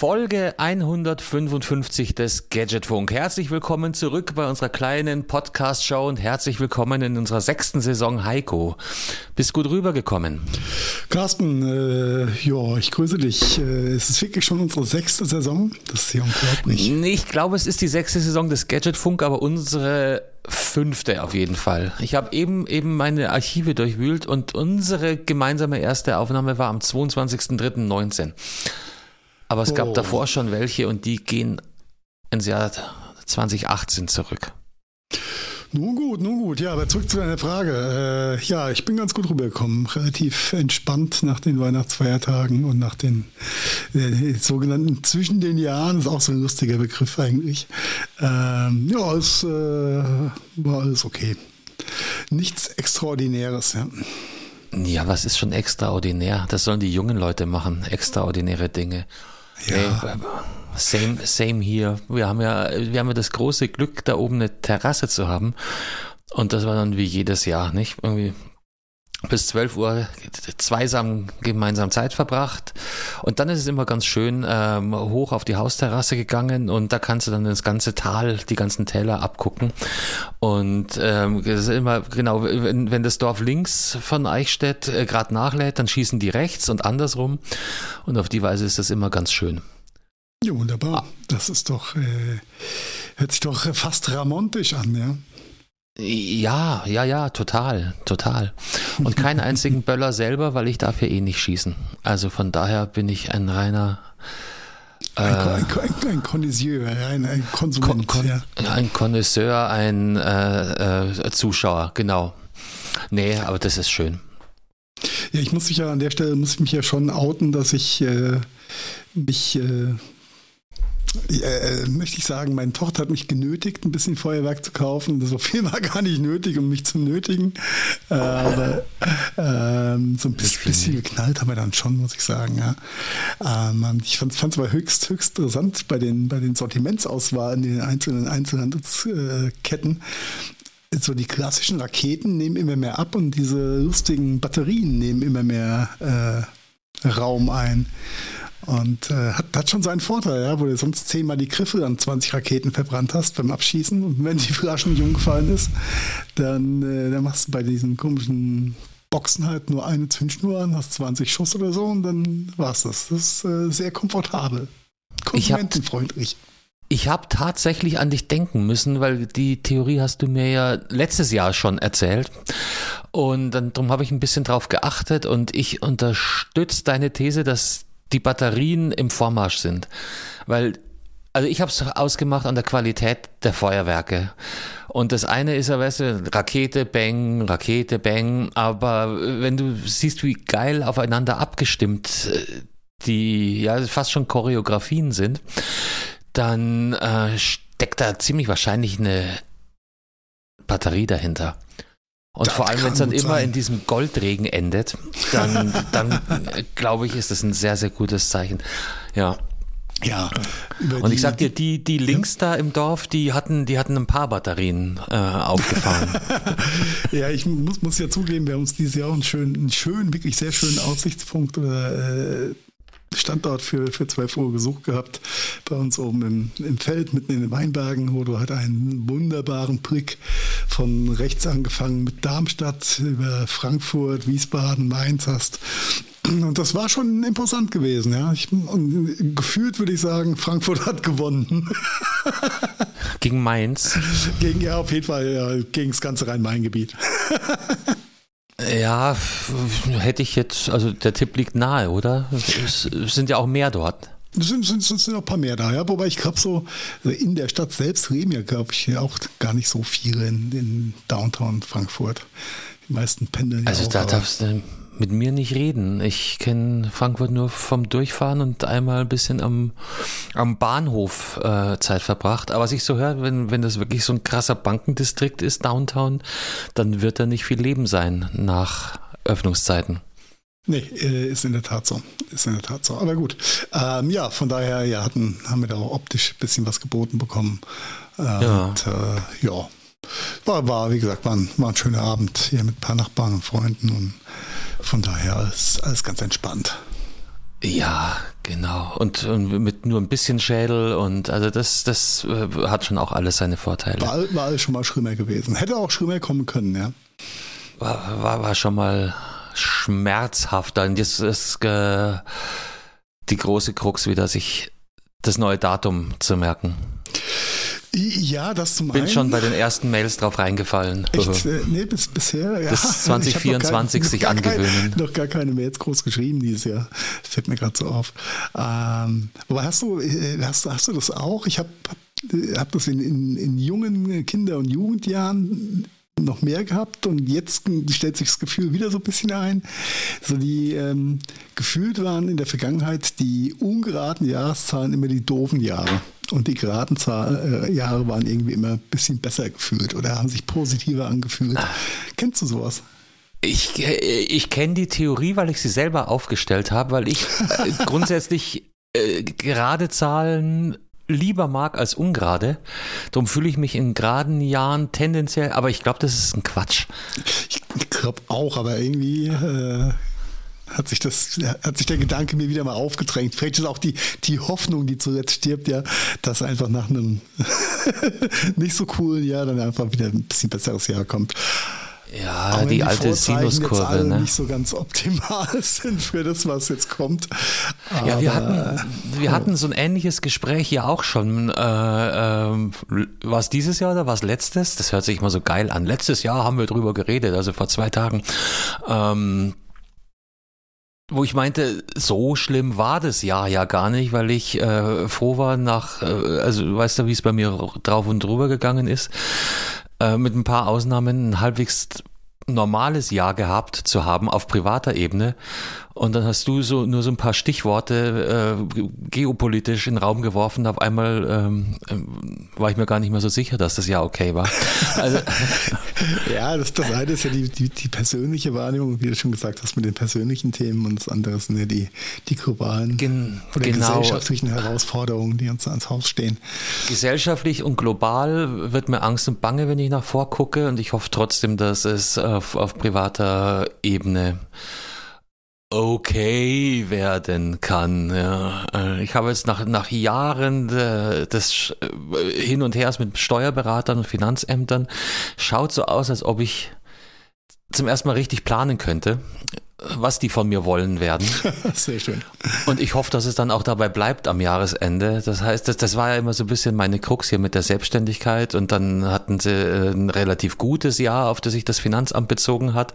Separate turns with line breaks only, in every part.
Folge 155 des Gadgetfunk. Herzlich willkommen zurück bei unserer kleinen Podcast-Show und herzlich willkommen in unserer sechsten Saison Heiko. Bist gut rübergekommen?
Carsten, äh, ja, ich grüße dich. Äh, es ist wirklich schon unsere sechste Saison. Das ist ja unglaublich.
Ich glaube, es ist die sechste Saison des Gadgetfunk, aber unsere fünfte auf jeden Fall. Ich habe eben eben meine Archive durchwühlt und unsere gemeinsame erste Aufnahme war am 22.03.19. Aber es gab oh. davor schon welche und die gehen ins Jahr 2018 zurück.
Nun gut, nun gut. Ja, aber zurück zu deiner Frage. Äh, ja, ich bin ganz gut rübergekommen. Relativ entspannt nach den Weihnachtsfeiertagen und nach den äh, sogenannten zwischen den Jahren. Das ist auch so ein lustiger Begriff eigentlich. Ähm, ja, es äh, war alles okay. Nichts Extraordinäres, ja.
Ja, was ist schon extraordinär? Das sollen die jungen Leute machen. Extraordinäre Dinge. Ja. Same, same hier. Wir haben ja, wir haben ja das große Glück, da oben eine Terrasse zu haben. Und das war dann wie jedes Jahr, nicht? Irgendwie bis 12 Uhr zweisam gemeinsam Zeit verbracht. Und dann ist es immer ganz schön ähm, hoch auf die Hausterrasse gegangen und da kannst du dann das ganze Tal, die ganzen Täler abgucken. Und ähm, das ist immer, genau, wenn, wenn das Dorf links von Eichstätt äh, gerade nachlädt, dann schießen die rechts und andersrum. Und auf die Weise ist das immer ganz schön.
Ja, wunderbar. Ah. Das ist doch, äh, hört sich doch fast ramontisch an, ja.
Ja, ja, ja, total, total. Und keinen einzigen Böller selber, weil ich darf ja eh nicht schießen. Also von daher bin ich ein reiner
ein, ein, ein, ein Connoisseur, ein, ein Konsument. Kon, ja.
Ein Connoisseur, ein äh, äh, Zuschauer, genau. Nee, aber das ist schön.
Ja, ich muss mich ja an der Stelle, muss ich mich ja schon outen, dass ich äh, mich äh, äh, möchte ich sagen, meine Tochter hat mich genötigt, ein bisschen Feuerwerk zu kaufen. So viel war gar nicht nötig, um mich zu nötigen. Äh, aber ähm, so ein bisschen, bisschen, geknallt haben wir dann schon, muss ich sagen. Ja. Ähm, ich fand es aber höchst, höchst interessant bei den, bei den Sortimentsauswahlen in den einzelnen Einzelhandelsketten. So die klassischen Raketen nehmen immer mehr ab und diese lustigen Batterien nehmen immer mehr äh, Raum ein. Und äh, hat, hat schon seinen Vorteil, ja, wo du sonst zehnmal die Griffe an 20 Raketen verbrannt hast beim Abschießen. Und wenn die Flasche nicht umgefallen ist, dann, äh, dann machst du bei diesen komischen Boxen halt nur eine Zündschnur an, hast 20 Schuss oder so und dann war's das. Das ist äh, sehr komfortabel. Konsumentenfreundlich.
Ich habe hab tatsächlich an dich denken müssen, weil die Theorie hast du mir ja letztes Jahr schon erzählt. Und dann darum habe ich ein bisschen drauf geachtet und ich unterstütze deine These, dass die Batterien im Vormarsch sind. Weil, also ich habe es ausgemacht an der Qualität der Feuerwerke. Und das eine ist ja, weißt du, Rakete, Bang, Rakete, Bang. Aber wenn du siehst, wie geil aufeinander abgestimmt äh, die ja fast schon Choreografien sind, dann äh, steckt da ziemlich wahrscheinlich eine Batterie dahinter. Und das vor allem, wenn es dann immer sein. in diesem Goldregen endet, dann, dann glaube ich, ist das ein sehr, sehr gutes Zeichen. Ja.
Ja.
Und ich sag dir, die, die links ja. da im Dorf, die hatten, die hatten ein paar Batterien äh, aufgefahren.
ja, ich muss, muss ja zugeben, wir haben uns dieses Jahr auch einen schönen, einen schönen, wirklich sehr schönen Aussichtspunkt äh, Standort für, für 12 Uhr gesucht gehabt, bei uns oben im, im Feld, mitten in den Weinbergen, wo du halt einen wunderbaren Blick von rechts angefangen mit Darmstadt über Frankfurt, Wiesbaden, Mainz hast. Und das war schon imposant gewesen, ja. Ich, und gefühlt würde ich sagen, Frankfurt hat gewonnen.
Gegen Mainz?
Gegen, ja, auf jeden Fall, ja, gegen das ganze Rhein-Main-Gebiet.
Ja, hätte ich jetzt, also der Tipp liegt nahe, oder? Es sind ja auch mehr dort.
Es sind, sind, sind noch ein paar mehr da, ja. Wobei ich glaube, so in der Stadt selbst leben ja, glaube ich, auch gar nicht so viele in, in Downtown Frankfurt. Die meisten pendeln
ja Also
auch,
da darfst du mit mir nicht reden. Ich kenne Frankfurt nur vom Durchfahren und einmal ein bisschen am, am Bahnhof äh, Zeit verbracht. Aber was ich so höre, wenn, wenn das wirklich so ein krasser Bankendistrikt ist, Downtown, dann wird da nicht viel Leben sein nach Öffnungszeiten.
Nee, äh, ist in der Tat so. Ist in der Tat so. Aber gut. Ähm, ja, von daher ja, hatten, haben wir da auch optisch ein bisschen was geboten bekommen. Äh, ja. Und äh, ja, war, war, wie gesagt, war ein, war ein schöner Abend hier mit ein paar Nachbarn und Freunden und von daher alles, alles ganz entspannt.
Ja, genau. Und, und, mit nur ein bisschen Schädel und also das, das äh, hat schon auch alles seine Vorteile.
War, war alles schon mal schlimmer gewesen. Hätte auch schlimmer kommen können, ja.
War, war, war schon mal schmerzhafter. Und jetzt ist äh, die große Krux wieder, sich das neue Datum zu merken.
Ja, das zum
Bin einen. schon bei den ersten Mails drauf reingefallen.
Echt? Äh, nee, bis, bisher. Ja.
Bis 2024 sich angewöhnen.
Kein, noch gar keine Mails groß geschrieben dieses Jahr. Fällt mir gerade so auf. Ähm, aber hast du, äh, hast, hast du das auch? Ich habe hab das in, in, in jungen Kinder- und Jugendjahren noch mehr gehabt und jetzt stellt sich das Gefühl wieder so ein bisschen ein. So die ähm, gefühlt waren in der Vergangenheit die ungeraden Jahreszahlen immer die doofen Jahre. Und die geraden Zahl, äh, Jahre waren irgendwie immer ein bisschen besser gefühlt oder haben sich positiver angefühlt. Ah. Kennst du sowas?
Ich, äh, ich kenne die Theorie, weil ich sie selber aufgestellt habe, weil ich äh, grundsätzlich äh, gerade Zahlen lieber mag als ungerade. Darum fühle ich mich in geraden Jahren tendenziell, aber ich glaube, das ist ein Quatsch.
Ich glaube auch, aber irgendwie äh, hat sich das, hat sich der Gedanke mir wieder mal aufgedrängt. Vielleicht ist auch die, die Hoffnung, die zuletzt stirbt, ja, dass einfach nach einem nicht so coolen Jahr dann einfach wieder ein bisschen besseres Jahr kommt.
Ja, die, die alte Sinuskurve. Alle
ne? nicht so ganz optimal sind für das, was jetzt kommt.
Aber, ja, wir hatten, wir hatten so ein ähnliches Gespräch hier auch schon. Äh, äh, war es dieses Jahr oder war es letztes? Das hört sich immer so geil an. Letztes Jahr haben wir drüber geredet, also vor zwei Tagen. Ähm, wo ich meinte, so schlimm war das Jahr ja gar nicht, weil ich äh, froh war nach, äh, also weißt du, wie es bei mir drauf und drüber gegangen ist, äh, mit ein paar Ausnahmen ein halbwegs normales Jahr gehabt zu haben auf privater Ebene. Und dann hast du so nur so ein paar Stichworte äh, geopolitisch in den Raum geworfen. Auf einmal ähm, ähm, war ich mir gar nicht mehr so sicher, dass das Jahr okay war.
Also, ja, das, das eine ist ja die, die, die, persönliche Wahrnehmung, wie du schon gesagt hast, mit den persönlichen Themen und das andere sind ja die, die globalen Gen, oder genau. gesellschaftlichen Herausforderungen, die uns ans Haus stehen.
Gesellschaftlich und global wird mir Angst und Bange, wenn ich nach vorgucke und ich hoffe trotzdem, dass es auf, auf privater Ebene okay werden kann. Ja. Äh, ich habe jetzt nach, nach Jahren des äh, Hin und Hers mit Steuerberatern und Finanzämtern, schaut so aus, als ob ich zum ersten Mal richtig planen könnte was die von mir wollen werden.
Sehr schön.
Und ich hoffe, dass es dann auch dabei bleibt am Jahresende. Das heißt, das, das war ja immer so ein bisschen meine Krux hier mit der Selbstständigkeit und dann hatten sie äh, ein relativ gutes Jahr, auf das sich das Finanzamt bezogen hat,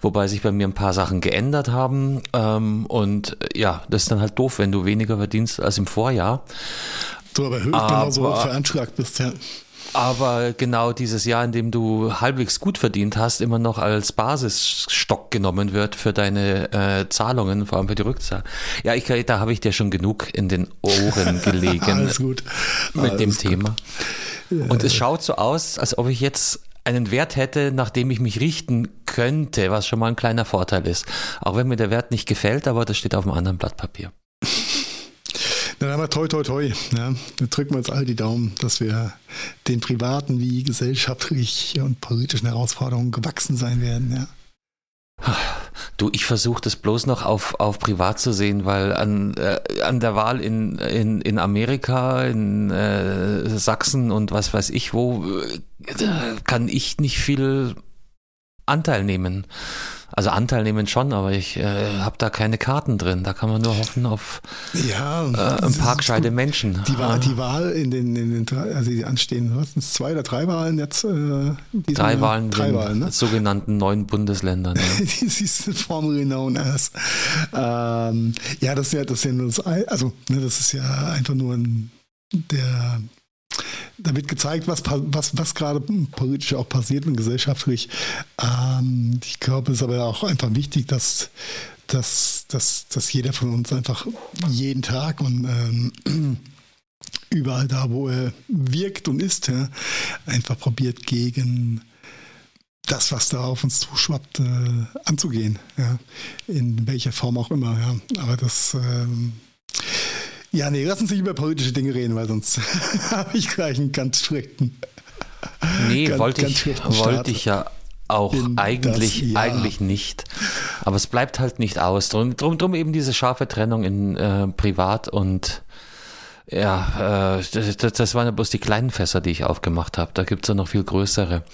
wobei sich bei mir ein paar Sachen geändert haben. Ähm, und ja, das ist dann halt doof, wenn du weniger verdienst als im Vorjahr.
Du aber höchst genauso veranschlagt bist, ja
aber genau dieses Jahr, in dem du halbwegs gut verdient hast, immer noch als Basisstock genommen wird für deine äh, Zahlungen, vor allem für die Rückzahl. Ja, ich, da habe ich dir schon genug in den Ohren gelegen
Alles gut.
mit Alles dem gut. Thema. Und es schaut so aus, als ob ich jetzt einen Wert hätte, nach dem ich mich richten könnte, was schon mal ein kleiner Vorteil ist. Auch wenn mir der Wert nicht gefällt, aber das steht auf einem anderen Blatt Papier.
Dann haben wir toi toi toi. Ja. Dann drücken wir uns all die Daumen, dass wir den privaten wie gesellschaftlichen und politischen Herausforderungen gewachsen sein werden. Ja.
Du, ich versuche das bloß noch auf, auf privat zu sehen, weil an, äh, an der Wahl in, in, in Amerika, in äh, Sachsen und was weiß ich wo, äh, kann ich nicht viel Anteil nehmen. Also Anteil nehmen schon, aber ich äh, habe da keine Karten drin. Da kann man nur hoffen auf ja, äh, ein paar gescheite Menschen.
Die Wahl, die Wahl in den, in den drei, also die anstehen, was sind zwei oder drei Wahlen jetzt? Äh,
drei Jahr? Wahlen, drei Wahlen, ne? sogenannten neuen Bundesländern. Ja.
This is formerly known as. Ähm, ja, das ist ja, das ist ja nur das, also ne, das ist ja einfach nur ein, der da wird gezeigt, was, was, was gerade politisch auch passiert und gesellschaftlich. Ähm, ich glaube, es ist aber auch einfach wichtig, dass, dass, dass, dass jeder von uns einfach jeden Tag und ähm, überall da, wo er wirkt und ist, ja, einfach probiert gegen das, was da auf uns zuschwappt, äh, anzugehen. Ja. In welcher Form auch immer. Ja. Aber das. Ähm, ja, nee, lass uns nicht über politische Dinge reden, weil sonst habe ich gleich einen ganz strikten.
Nee, ganz, wollte, ganz ich, wollte ich ja auch eigentlich, das, ja. eigentlich nicht. Aber es bleibt halt nicht aus. Drum, drum, drum eben diese scharfe Trennung in äh, Privat und ja, äh, das, das waren ja bloß die kleinen Fässer, die ich aufgemacht habe. Da gibt es ja noch viel größere.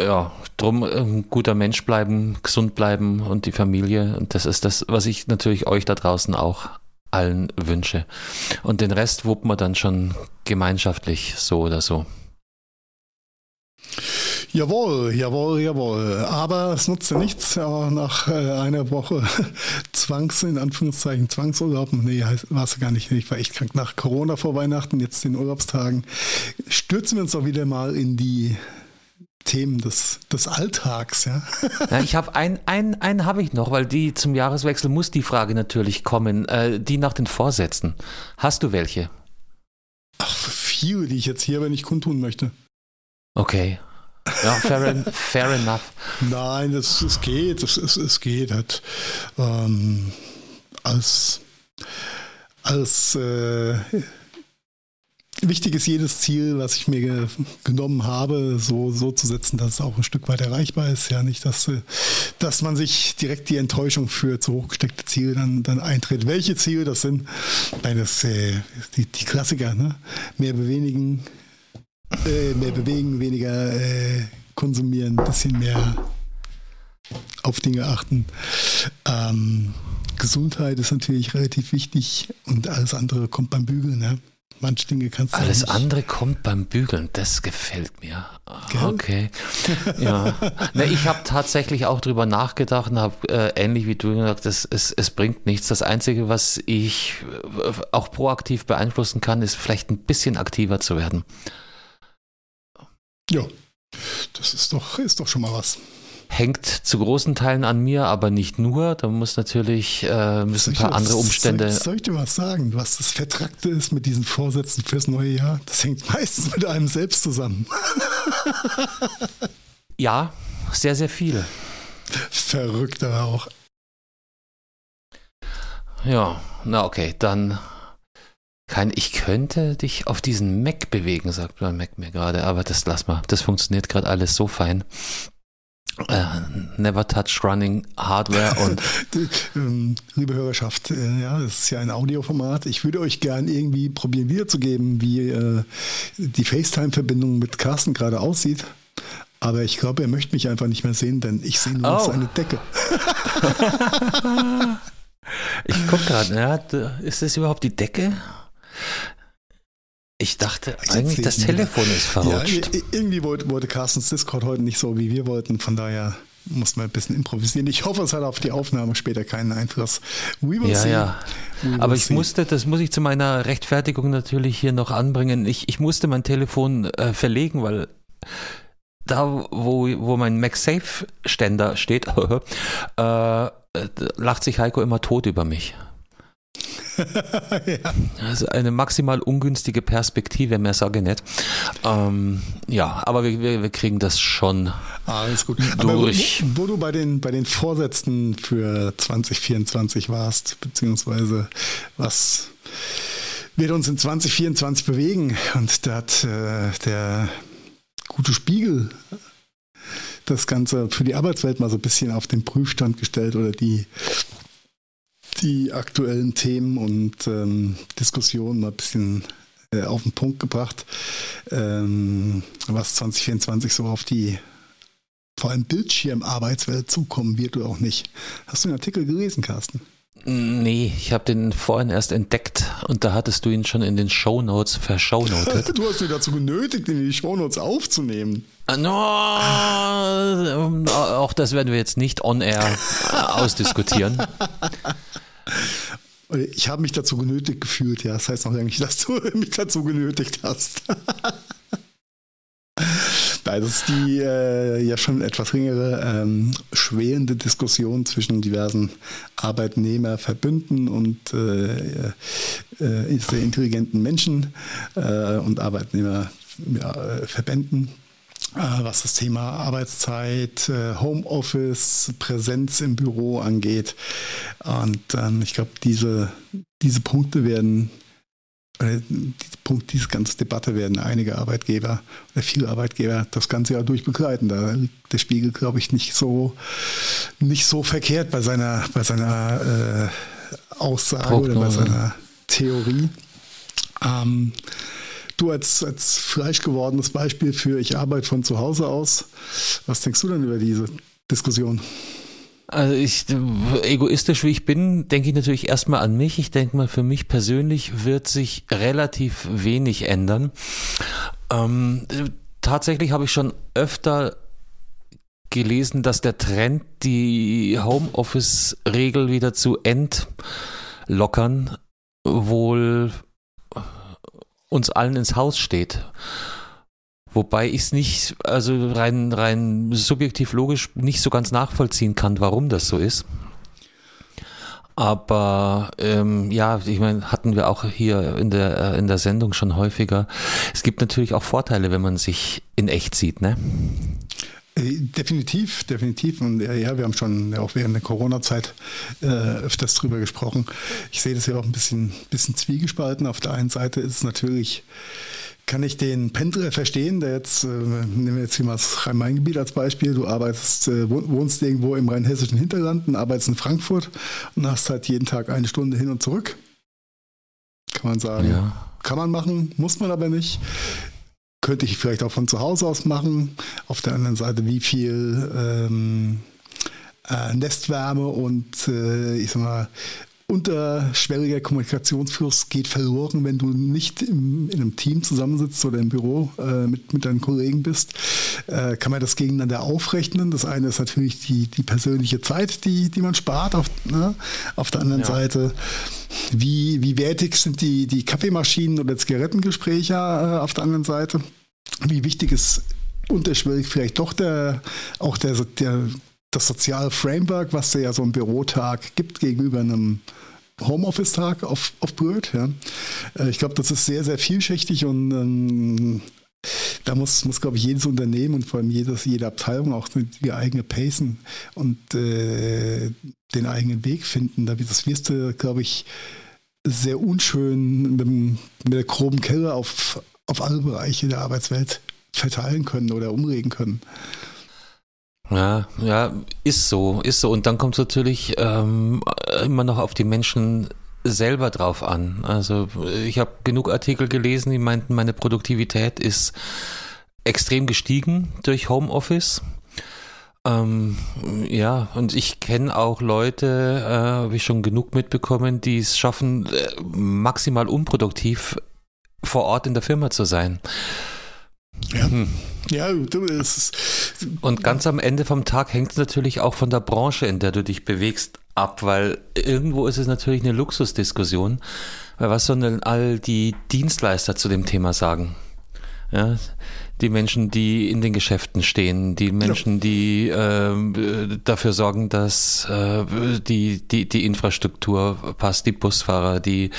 Ja, drum ein guter Mensch bleiben, gesund bleiben und die Familie. Und das ist das, was ich natürlich euch da draußen auch allen wünsche. Und den Rest wuppen wir dann schon gemeinschaftlich so oder so.
Jawohl, jawohl, jawohl. Aber es nutzte nichts. Aber nach äh, einer Woche Zwangs, in Anführungszeichen, Zwangsurlaub, nee, war es gar nicht. Ich war echt krank nach Corona vor Weihnachten, jetzt den Urlaubstagen. Stürzen wir uns doch wieder mal in die Themen des, des Alltags, ja.
ja ich habe einen, einen, einen habe ich noch, weil die zum Jahreswechsel muss die Frage natürlich kommen, äh, die nach den Vorsätzen. Hast du welche?
Ach, viele, die ich jetzt hier aber nicht kundtun möchte.
Okay, ja, fair, fair enough.
Nein, es, es geht, es, es, es geht. Halt, ähm, als als äh, wichtig ist jedes Ziel, was ich mir ge genommen habe, so, so zu setzen, dass es auch ein Stück weit erreichbar ist. Ja, nicht, dass, äh, dass man sich direkt die Enttäuschung für zu hochgesteckte Ziele dann, dann eintritt. Welche Ziele das sind? Nein, das äh, die, die Klassiker, ne? Mehr bewegen, äh, mehr bewegen, weniger äh, konsumieren, ein bisschen mehr auf Dinge achten. Ähm, Gesundheit ist natürlich relativ wichtig und alles andere kommt beim Bügeln. Ne? Manche Dinge kannst du
Alles andere kommt beim Bügeln, das gefällt mir. Gell? Okay. Ja. ne, ich habe tatsächlich auch drüber nachgedacht und habe äh, ähnlich wie du gesagt, es, es, es bringt nichts. Das Einzige, was ich äh, auch proaktiv beeinflussen kann, ist vielleicht ein bisschen aktiver zu werden.
Ja, das ist doch, ist doch schon mal was.
Hängt zu großen Teilen an mir, aber nicht nur. Da muss natürlich äh, müssen ein paar andere Umstände.
Soll, soll, ich dir was sagen, was das Vertrackte ist mit diesen Vorsätzen fürs neue Jahr? Das hängt meistens mit einem selbst zusammen.
ja, sehr, sehr viel.
Verrückt aber auch.
Ja, na okay, dann kein, ich könnte dich auf diesen Mac bewegen, sagt mein Mac mir gerade, aber das lass mal. Das funktioniert gerade alles so fein. Äh, never touch running Hardware und.
Ähm, liebe Hörerschaft, äh, ja, das ist ja ein Audioformat. Ich würde euch gern irgendwie probieren wiederzugeben, wie äh, die FaceTime-Verbindung mit Carsten gerade aussieht. Aber ich glaube, er möchte mich einfach nicht mehr sehen, denn ich sehe nur oh. seine Decke.
ich gucke gerade, ja, ist das überhaupt die Decke? Ich dachte eigentlich, das Telefon ist verrutscht.
Ja, irgendwie wollte, wollte Carstens Discord heute nicht so, wie wir wollten. Von daher muss man ein bisschen improvisieren. Ich hoffe, es hat auf die Aufnahme später keinen Einfluss.
We will ja, see. ja. Aber ich see. musste, das muss ich zu meiner Rechtfertigung natürlich hier noch anbringen. Ich, ich musste mein Telefon äh, verlegen, weil da, wo, wo mein MagSafe-Ständer steht, äh, lacht sich Heiko immer tot über mich. ja. Also eine maximal ungünstige Perspektive, mehr sage ich nicht. Ähm, ja, aber wir, wir, wir, kriegen das schon
Alles gut. durch. Wo, wo, du bei den, bei den Vorsätzen für 2024 warst, beziehungsweise was wird uns in 2024 bewegen? Und da hat äh, der gute Spiegel das Ganze für die Arbeitswelt mal so ein bisschen auf den Prüfstand gestellt oder die die aktuellen Themen und ähm, Diskussionen mal ein bisschen äh, auf den Punkt gebracht, ähm, was 2024 so auf die vor allem Bildschirmarbeitswelt zukommen wird oder auch nicht. Hast du den Artikel gelesen, Carsten?
Nee, ich habe den vorhin erst entdeckt und da hattest du ihn schon in den Shownotes verschaunotet.
du hast mich dazu genötigt, ihn in die Shownotes aufzunehmen.
Ah, no, auch das werden wir jetzt nicht on air ausdiskutieren.
Ich habe mich dazu genötigt gefühlt, ja. Das heißt auch eigentlich, dass du mich dazu genötigt hast. Nein, das ist die äh, ja schon etwas längere ähm, schwelende Diskussion zwischen diversen Arbeitnehmerverbünden und äh, äh, sehr intelligenten Menschen äh, und Arbeitnehmerverbänden. Äh, was das Thema Arbeitszeit, äh, Homeoffice, Präsenz im Büro angeht. Und ähm, ich glaube, diese, diese Punkte werden äh, Punkt, diese ganze Debatte werden einige Arbeitgeber oder viele Arbeitgeber das ganze Jahr durch begleiten. Da liegt der Spiegel, glaube ich, nicht so, nicht so verkehrt bei seiner, bei seiner äh, Aussage Prognose. oder bei seiner Theorie. Ähm, du als, als fleisch gewordenes Beispiel für ich arbeite von zu Hause aus, was denkst du denn über diese Diskussion?
Also ich, egoistisch wie ich bin, denke ich natürlich erstmal an mich. Ich denke mal, für mich persönlich wird sich relativ wenig ändern. Ähm, tatsächlich habe ich schon öfter gelesen, dass der Trend, die Homeoffice-Regel wieder zu entlockern, wohl uns allen ins Haus steht. Wobei ich es nicht, also rein, rein subjektiv logisch nicht so ganz nachvollziehen kann, warum das so ist. Aber ähm, ja, ich meine, hatten wir auch hier in der, äh, in der Sendung schon häufiger. Es gibt natürlich auch Vorteile, wenn man sich in echt sieht, ne?
Äh, definitiv, definitiv. Und ja, wir haben schon auch während der Corona-Zeit äh, öfters drüber gesprochen. Ich sehe das ja auch ein bisschen, bisschen zwiegespalten. Auf der einen Seite ist es natürlich kann ich den Pendler verstehen, der jetzt, äh, nehmen wir jetzt hier mal das Rhein-Main-Gebiet als Beispiel, du arbeitest, äh, wohnst irgendwo im rheinhessischen Hinterland und arbeitest in Frankfurt und hast halt jeden Tag eine Stunde hin und zurück. Kann man sagen. Ja. Kann man machen, muss man aber nicht. Könnte ich vielleicht auch von zu Hause aus machen. Auf der anderen Seite, wie viel ähm, äh, Nestwärme und äh, ich sag mal, unterschwelliger Kommunikationsfluss geht verloren, wenn du nicht im, in einem Team zusammensitzt oder im Büro äh, mit, mit deinen Kollegen bist. Äh, kann man das gegeneinander aufrechnen? Das eine ist natürlich die, die persönliche Zeit, die, die man spart. Auf, ne? auf der anderen ja. Seite, wie, wie wertig sind die, die Kaffeemaschinen oder Zigarettengespräche äh, auf der anderen Seite? Wie wichtig ist unterschwellig vielleicht doch der, auch der, der, das soziale Framework, was ja so ein Bürotag gibt gegenüber einem Homeoffice-Tag auf, auf Bird. Ja. Äh, ich glaube, das ist sehr, sehr vielschichtig und ähm, da muss, muss glaube ich, jedes Unternehmen und vor allem jedes, jede Abteilung auch die eigene Pacen und äh, den eigenen Weg finden. Das wirst du, glaube ich, sehr unschön mit, mit der groben Kelle auf, auf alle Bereiche der Arbeitswelt verteilen können oder umregen können.
Ja, ja, ist so, ist so. Und dann kommt es natürlich ähm, immer noch auf die Menschen selber drauf an. Also ich habe genug Artikel gelesen, die meinten, meine Produktivität ist extrem gestiegen durch Homeoffice. Ähm, ja, und ich kenne auch Leute, äh, habe ich schon genug mitbekommen, die es schaffen, äh, maximal unproduktiv vor Ort in der Firma zu sein.
Ja. Hm. Ja, du, es ist.
Und ganz am Ende vom Tag hängt es natürlich auch von der Branche, in der du dich bewegst, ab, weil irgendwo ist es natürlich eine Luxusdiskussion. Weil was sollen denn all die Dienstleister zu dem Thema sagen? Ja, die Menschen, die in den Geschäften stehen, die Menschen, ja. die äh, dafür sorgen, dass äh, die, die, die Infrastruktur passt, die Busfahrer, die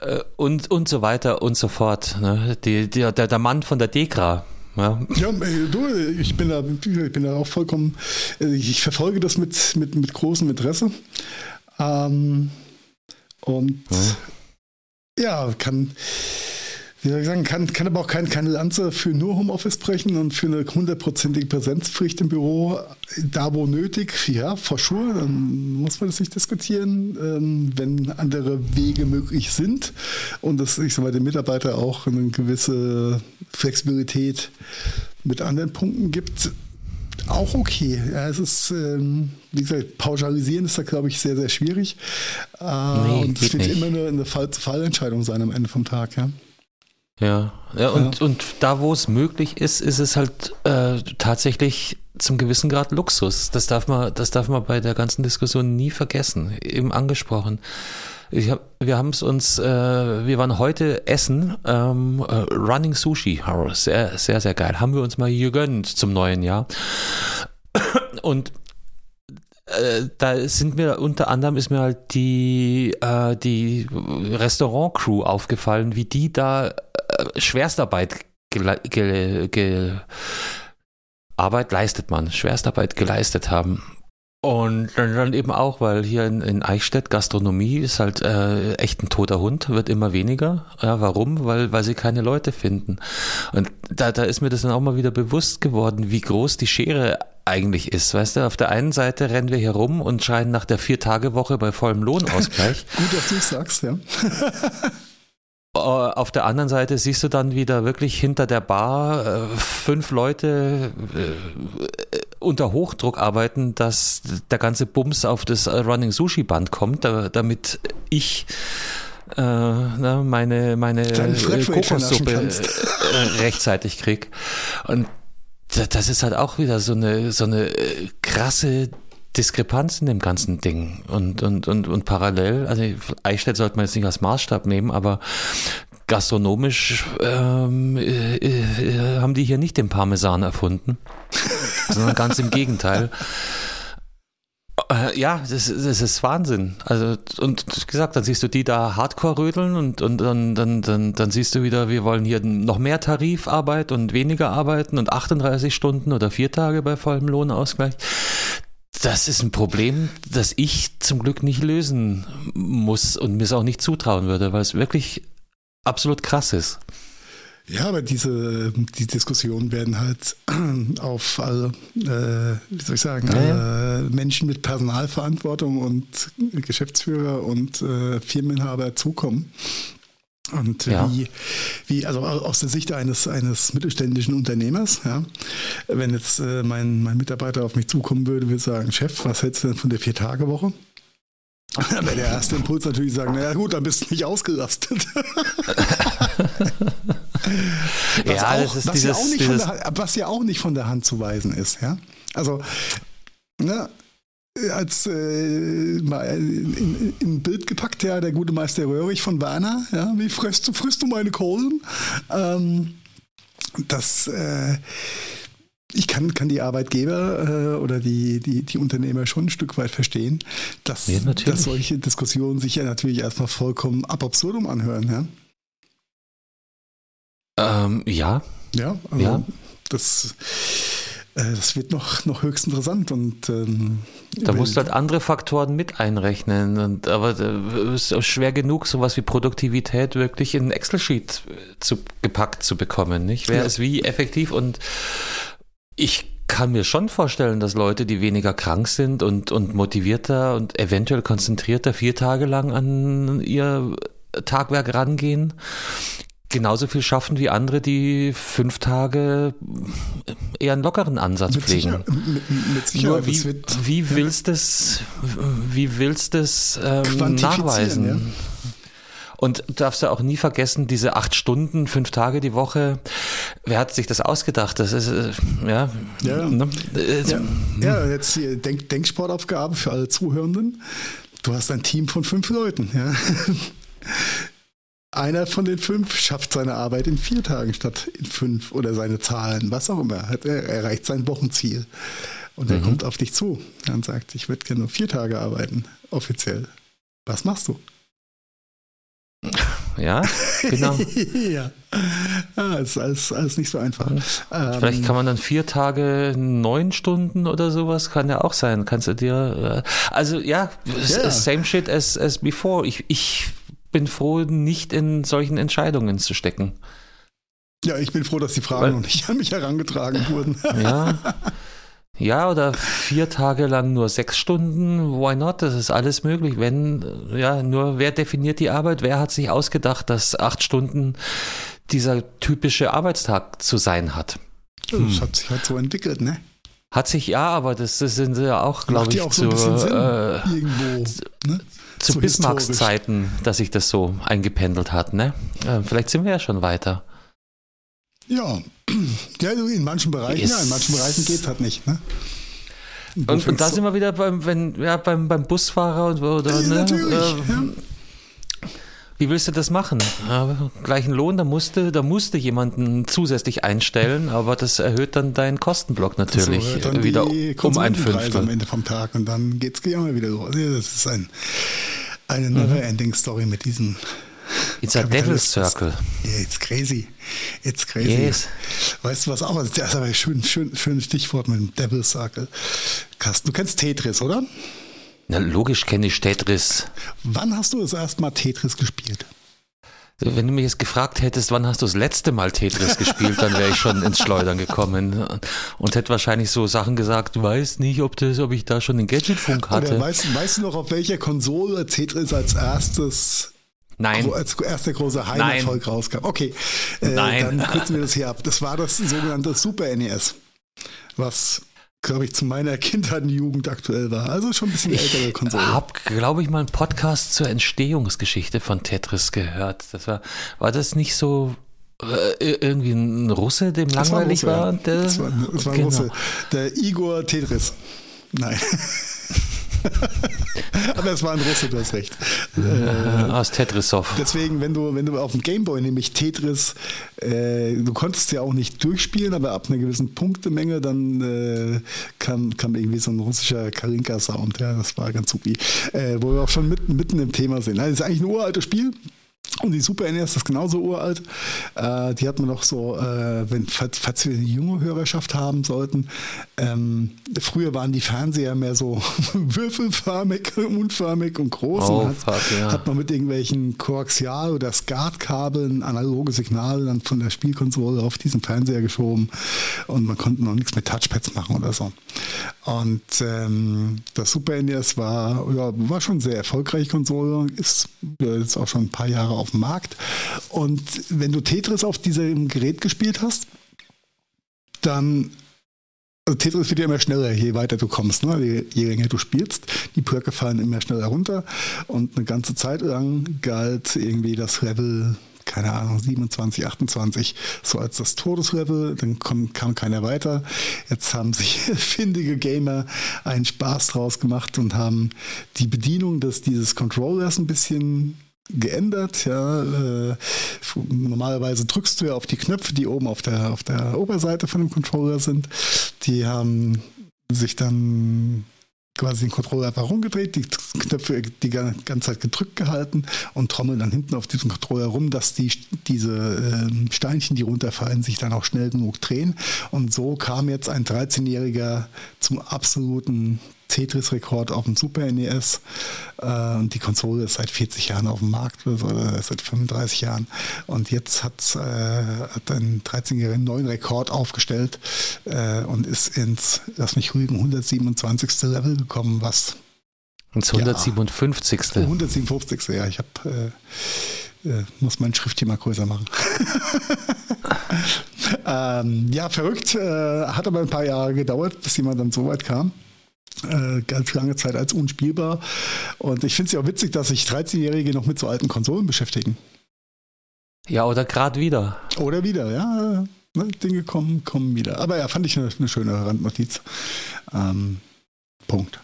äh, und, und so weiter und so fort. Ne? Die, die, der, der Mann von der Degra, ja.
ja, du, ich bin da, ich bin da auch vollkommen, äh, ich verfolge das mit, mit, mit großem Interesse. Ähm, und ja. ja, kann, wie soll ich sagen, kann, kann aber auch kein, keine Lanze für nur Homeoffice brechen und für eine hundertprozentige Präsenzpflicht im Büro, da wo nötig, ja, for sure, dann muss man das nicht diskutieren, ähm, wenn andere Wege möglich sind und dass ich sag mal, den Mitarbeiter auch eine gewisse Flexibilität mit anderen Punkten gibt, auch okay. Ja, es ist, ähm, wie gesagt, pauschalisieren ist da, glaube ich, sehr, sehr schwierig. Äh, nee, und es wird nicht. immer nur eine Fall-zu-Fall-Entscheidung sein am Ende vom Tag, ja.
Ja, ja und, ja. und da, wo es möglich ist, ist es halt äh, tatsächlich zum gewissen Grad Luxus. Das darf man, das darf man bei der ganzen Diskussion nie vergessen. Eben angesprochen. Ich hab, wir haben es uns, äh, wir waren heute essen, ähm, äh, Running Sushi, sehr, sehr, sehr geil. Haben wir uns mal gegönnt zum neuen Jahr. Und äh, da sind mir unter anderem ist mir halt die, äh, die Restaurant-Crew aufgefallen, wie die da äh, Schwerstarbeit ge ge Arbeit leistet man, Schwerstarbeit geleistet haben. Und dann, dann eben auch, weil hier in, in Eichstätt Gastronomie ist halt äh, echt ein toter Hund, wird immer weniger. Ja, warum? Weil, weil sie keine Leute finden. Und da, da ist mir das dann auch mal wieder bewusst geworden, wie groß die Schere eigentlich ist. Weißt du, auf der einen Seite rennen wir hier rum und scheinen nach der Vier-Tage-Woche bei vollem Lohnausgleich.
Gut, dass du es sagst, ja.
Äh, auf der anderen Seite siehst du dann wieder wirklich hinter der Bar äh, fünf Leute äh, unter Hochdruck arbeiten, dass der ganze Bums auf das Running Sushi Band kommt, damit ich äh, meine meine Kokossuppe rechtzeitig krieg. Und das ist halt auch wieder so eine so eine krasse Diskrepanz in dem ganzen Ding. Und, und, und, und parallel, also Eichstätt sollte man jetzt nicht als Maßstab nehmen, aber gastronomisch ähm, äh, äh, haben die hier nicht den Parmesan erfunden, sondern ganz im Gegenteil. Äh, ja, das, das, ist Wahnsinn. Also, und gesagt, dann siehst du die da hardcore rödeln und, und dann, dann, dann, dann siehst du wieder, wir wollen hier noch mehr Tarifarbeit und weniger arbeiten und 38 Stunden oder vier Tage bei vollem Lohnausgleich das ist ein Problem, das ich zum Glück nicht lösen muss und mir es auch nicht zutrauen würde, weil es wirklich absolut krass ist.
Ja, aber diese die Diskussionen werden halt auf alle, äh, wie soll ich sagen, ja, ja. Menschen mit Personalverantwortung und Geschäftsführer und äh, Firmeninhaber zukommen. Und ja. wie, wie, also aus der Sicht eines, eines mittelständischen Unternehmers, ja, wenn jetzt äh, mein, mein Mitarbeiter auf mich zukommen würde, würde sagen, Chef, was hältst du denn von der Vier-Tage-Woche? Dann wäre der erste Impuls natürlich sagen, naja gut, dann bist du nicht ausgerastet. ja, auch, das ist was, dieses, ja auch nicht dieses von der, was ja auch nicht von der Hand zu weisen ist. Ja? Also, ne, als äh, mal in, in, Bild gepackt, ja, der gute Meister Röhrig von Werner, ja, wie frisst du, frisst du meine Kohlen? Ähm, das, äh, ich kann, kann die Arbeitgeber äh, oder die, die, die Unternehmer schon ein Stück weit verstehen, dass, ja, dass solche Diskussionen sich ja natürlich erstmal vollkommen ab absurdum anhören,
ja? Ähm, ja.
Ja, also ja. das äh, das wird noch, noch höchst interessant und ähm,
da musst du halt andere Faktoren mit einrechnen. Und, aber es ist auch schwer genug, sowas wie Produktivität wirklich in Excel-Sheet zu, gepackt zu bekommen. Nicht? Wer ja. ist wie effektiv und ich kann mir schon vorstellen, dass Leute, die weniger krank sind und, und motivierter und eventuell konzentrierter vier Tage lang an ihr Tagwerk rangehen, genauso viel schaffen wie andere, die fünf Tage eher einen lockeren Ansatz mit pflegen. Sicher, mit, mit Sicherheit. Nur wie, wird, wie willst ja. es, wie willst es ähm, nachweisen? Ja. Und du darfst ja auch nie vergessen, diese acht Stunden, fünf Tage die Woche, wer hat sich das ausgedacht? Das ist, äh, ja.
Ja, ne? ja. ja jetzt die Denk Denksportaufgabe für alle Zuhörenden. Du hast ein Team von fünf Leuten, ja. Einer von den fünf schafft seine Arbeit in vier Tagen statt in fünf oder seine Zahlen, was auch immer. Er erreicht sein Wochenziel. Und er mhm. kommt auf dich zu und sagt, ich würde gerne nur vier Tage arbeiten, offiziell. Was machst du?
Ja, genau.
ja. ja, ist alles, alles nicht so einfach.
Vielleicht ähm, kann man dann vier Tage neun Stunden oder sowas, kann ja auch sein. Kannst du dir, äh, also ja, ja. same shit as, as before. Ich, ich bin froh, nicht in solchen Entscheidungen zu stecken.
Ja, ich bin froh, dass die Fragen Weil, noch nicht an mich herangetragen wurden.
ja. Ja, oder vier Tage lang nur sechs Stunden, why not? Das ist alles möglich. Wenn, ja, nur wer definiert die Arbeit? Wer hat sich ausgedacht, dass acht Stunden dieser typische Arbeitstag zu sein hat?
Hm. Das hat sich halt so entwickelt, ne?
Hat sich ja, aber das, das sind ja auch, glaube ich, auch so
zu, äh, irgendwo,
ne? Zu so Bismarcks Zeiten, dass sich das so eingependelt hat. Ne? Äh, vielleicht sind wir ja schon weiter.
Ja, ja in manchen Bereichen, ja, in manchen Bereichen geht es halt nicht. Ne?
Und, und, da sind wir wieder beim, wenn, ja, beim, beim Busfahrer und oder, ja, ne? Äh, ja. Wie willst du das machen? Ja, gleichen Lohn, da musste, da musste jemanden zusätzlich einstellen, aber das erhöht dann deinen Kostenblock natürlich
dann wieder um ein Fünftel. am Ende vom Tag und dann geht es immer wieder so. Das ist ein, eine never-ending Story mit diesen
It's a Devil's Circle.
Yeah, it's crazy. It's crazy. Yes. Weißt du was auch? Das ist aber ein schön, schön, schönes Stichwort mit dem Devil's Circle. Carsten, du kennst Tetris, oder?
Na, logisch kenne ich Tetris.
Wann hast du das erste Mal Tetris gespielt?
Wenn du mich jetzt gefragt hättest, wann hast du das letzte Mal Tetris gespielt, dann wäre ich schon ins Schleudern gekommen und hätte wahrscheinlich so Sachen gesagt, du weißt nicht, ob, das, ob ich da schon den Gadgetfunk hatte.
weißt, weißt, du noch, auf welcher Konsole Tetris als erstes
Nein.
Als erster großer Heimerfolg rauskam. Okay, äh,
Nein.
dann kürzen wir das hier ab. Das war das sogenannte Super NES, was glaube ich, zu meiner Kindheit und Jugend aktuell war. Also schon ein bisschen ältere Konsole.
Ich habe, glaube ich, mal einen Podcast zur Entstehungsgeschichte von Tetris gehört. Das war, war das nicht so äh, irgendwie ein Russe, dem das langweilig war?
Russe, war? Ja. Das war, das war ein genau. Russe. Der Igor Tetris. Nein. Aber es war ein Russe, du hast recht.
Äh, aus Tetrisov.
Deswegen, wenn du, wenn du auf dem Gameboy nämlich Tetris, äh, du konntest ja auch nicht durchspielen, aber ab einer gewissen Punktemenge, dann äh, kam, kam irgendwie so ein russischer Karinka-Sound. Ja, das war ganz super. Äh, wo wir auch schon mitten, mitten im Thema sind. Das ist eigentlich ein uraltes Spiel. Und die Super NES ist genauso uralt. Äh, die hat man noch so, äh, wenn, falls, wir eine junge Hörerschaft haben sollten, ähm, früher waren die Fernseher mehr so würfelförmig, unförmig und groß. Oh, und hat, fuck, ja. hat, man mit irgendwelchen Koaxial- oder SCART-Kabeln analoge Signale dann von der Spielkonsole auf diesen Fernseher geschoben und man konnte noch nichts mit Touchpads machen oder so. Und ähm, das Super NES war, ja, war schon sehr erfolgreich Konsole, ist jetzt auch schon ein paar Jahre auf dem Markt. Und wenn du Tetris auf diesem Gerät gespielt hast, dann also Tetris wird ja immer schneller, je weiter du kommst, ne? je, je länger du spielst. Die Perke fallen immer schneller runter und eine ganze Zeit lang galt irgendwie das Level keine Ahnung, 27, 28, so als das Todeslevel, dann kam, kam keiner weiter. Jetzt haben sich findige Gamer einen Spaß draus gemacht und haben die Bedienung des, dieses Controllers ein bisschen geändert. Ja, äh, normalerweise drückst du ja auf die Knöpfe, die oben auf der, auf der Oberseite von dem Controller sind. Die haben sich dann quasi den Controller einfach rumgedreht, die Knöpfe die ganze Zeit gedrückt gehalten und trommeln dann hinten auf diesem Controller rum, dass die, diese äh, Steinchen, die runterfallen, sich dann auch schnell genug drehen. Und so kam jetzt ein 13-Jähriger zum absoluten Tetris-Rekord auf dem Super NES. Äh, und die Konsole ist seit 40 Jahren auf dem Markt oder seit 35 Jahren. Und jetzt hat, äh, hat ein 13-Jähriger einen neuen Rekord aufgestellt und ist ins, lass mich rügen, 127. Level gekommen, was
ins 157.
Ja, 157. Ja, ich habe äh, äh, muss mein Schrift hier mal größer machen. ähm, ja, verrückt. Äh, hat aber ein paar Jahre gedauert, bis jemand dann so weit kam ganz lange Zeit als unspielbar. Und ich finde es ja auch witzig, dass sich 13-Jährige noch mit so alten Konsolen beschäftigen.
Ja, oder gerade wieder.
Oder wieder, ja. Ne, Dinge kommen, kommen wieder. Aber ja, fand ich eine, eine schöne Randnotiz. Ähm, Punkt.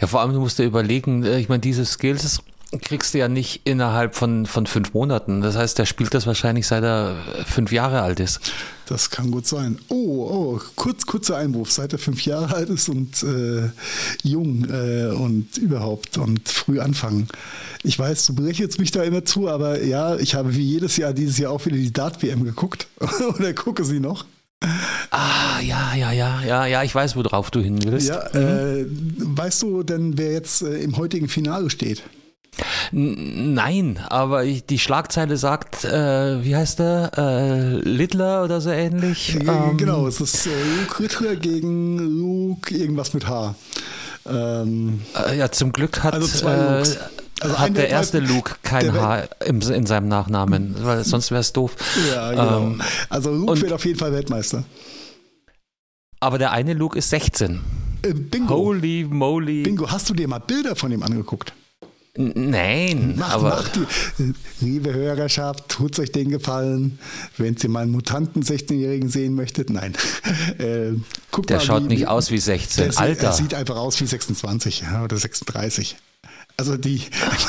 Ja, vor allem, du musst dir überlegen, äh, ich meine, diese Skills kriegst du ja nicht innerhalb von, von fünf Monaten. Das heißt, der spielt das wahrscheinlich seit er fünf Jahre alt ist.
Das kann gut sein. Oh, oh, kurz, kurzer Einwurf. Seit er fünf Jahre alt ist und äh, jung äh, und überhaupt und früh anfangen. Ich weiß, du berechnest mich da immer zu, aber ja, ich habe wie jedes Jahr dieses Jahr auch wieder die Dart-WM geguckt. Oder gucke sie noch.
Ah, ja, ja, ja, ja, ja, ich weiß, worauf du hin willst.
Ja, mhm. äh, weißt du denn, wer jetzt äh, im heutigen Finale steht?
Nein, aber ich, die Schlagzeile sagt, äh, wie heißt der? Äh, Littler oder so ähnlich?
Ja, ähm, genau, es ist äh, Luke Rittler gegen Luke irgendwas mit H.
Ähm, äh, ja, zum Glück hat, also äh, also hat der erste Luke kein H im, in seinem Nachnamen, weil sonst wäre es doof.
Ja, genau. Ähm, also Luke und, wird auf jeden Fall Weltmeister.
Aber der eine Luke ist 16.
Äh, Bingo. Holy moly. Bingo, hast du dir mal Bilder von ihm angeguckt?
Nein, macht, aber. Macht
die, liebe Hörerschaft, tut euch den Gefallen, wenn ihr mal einen mutanten 16-Jährigen sehen möchtet. Nein.
Äh, guckt der mal, schaut wie, nicht aus wie 16. Der Alter.
Er sieht einfach aus wie 26 ja, oder 36. Also die,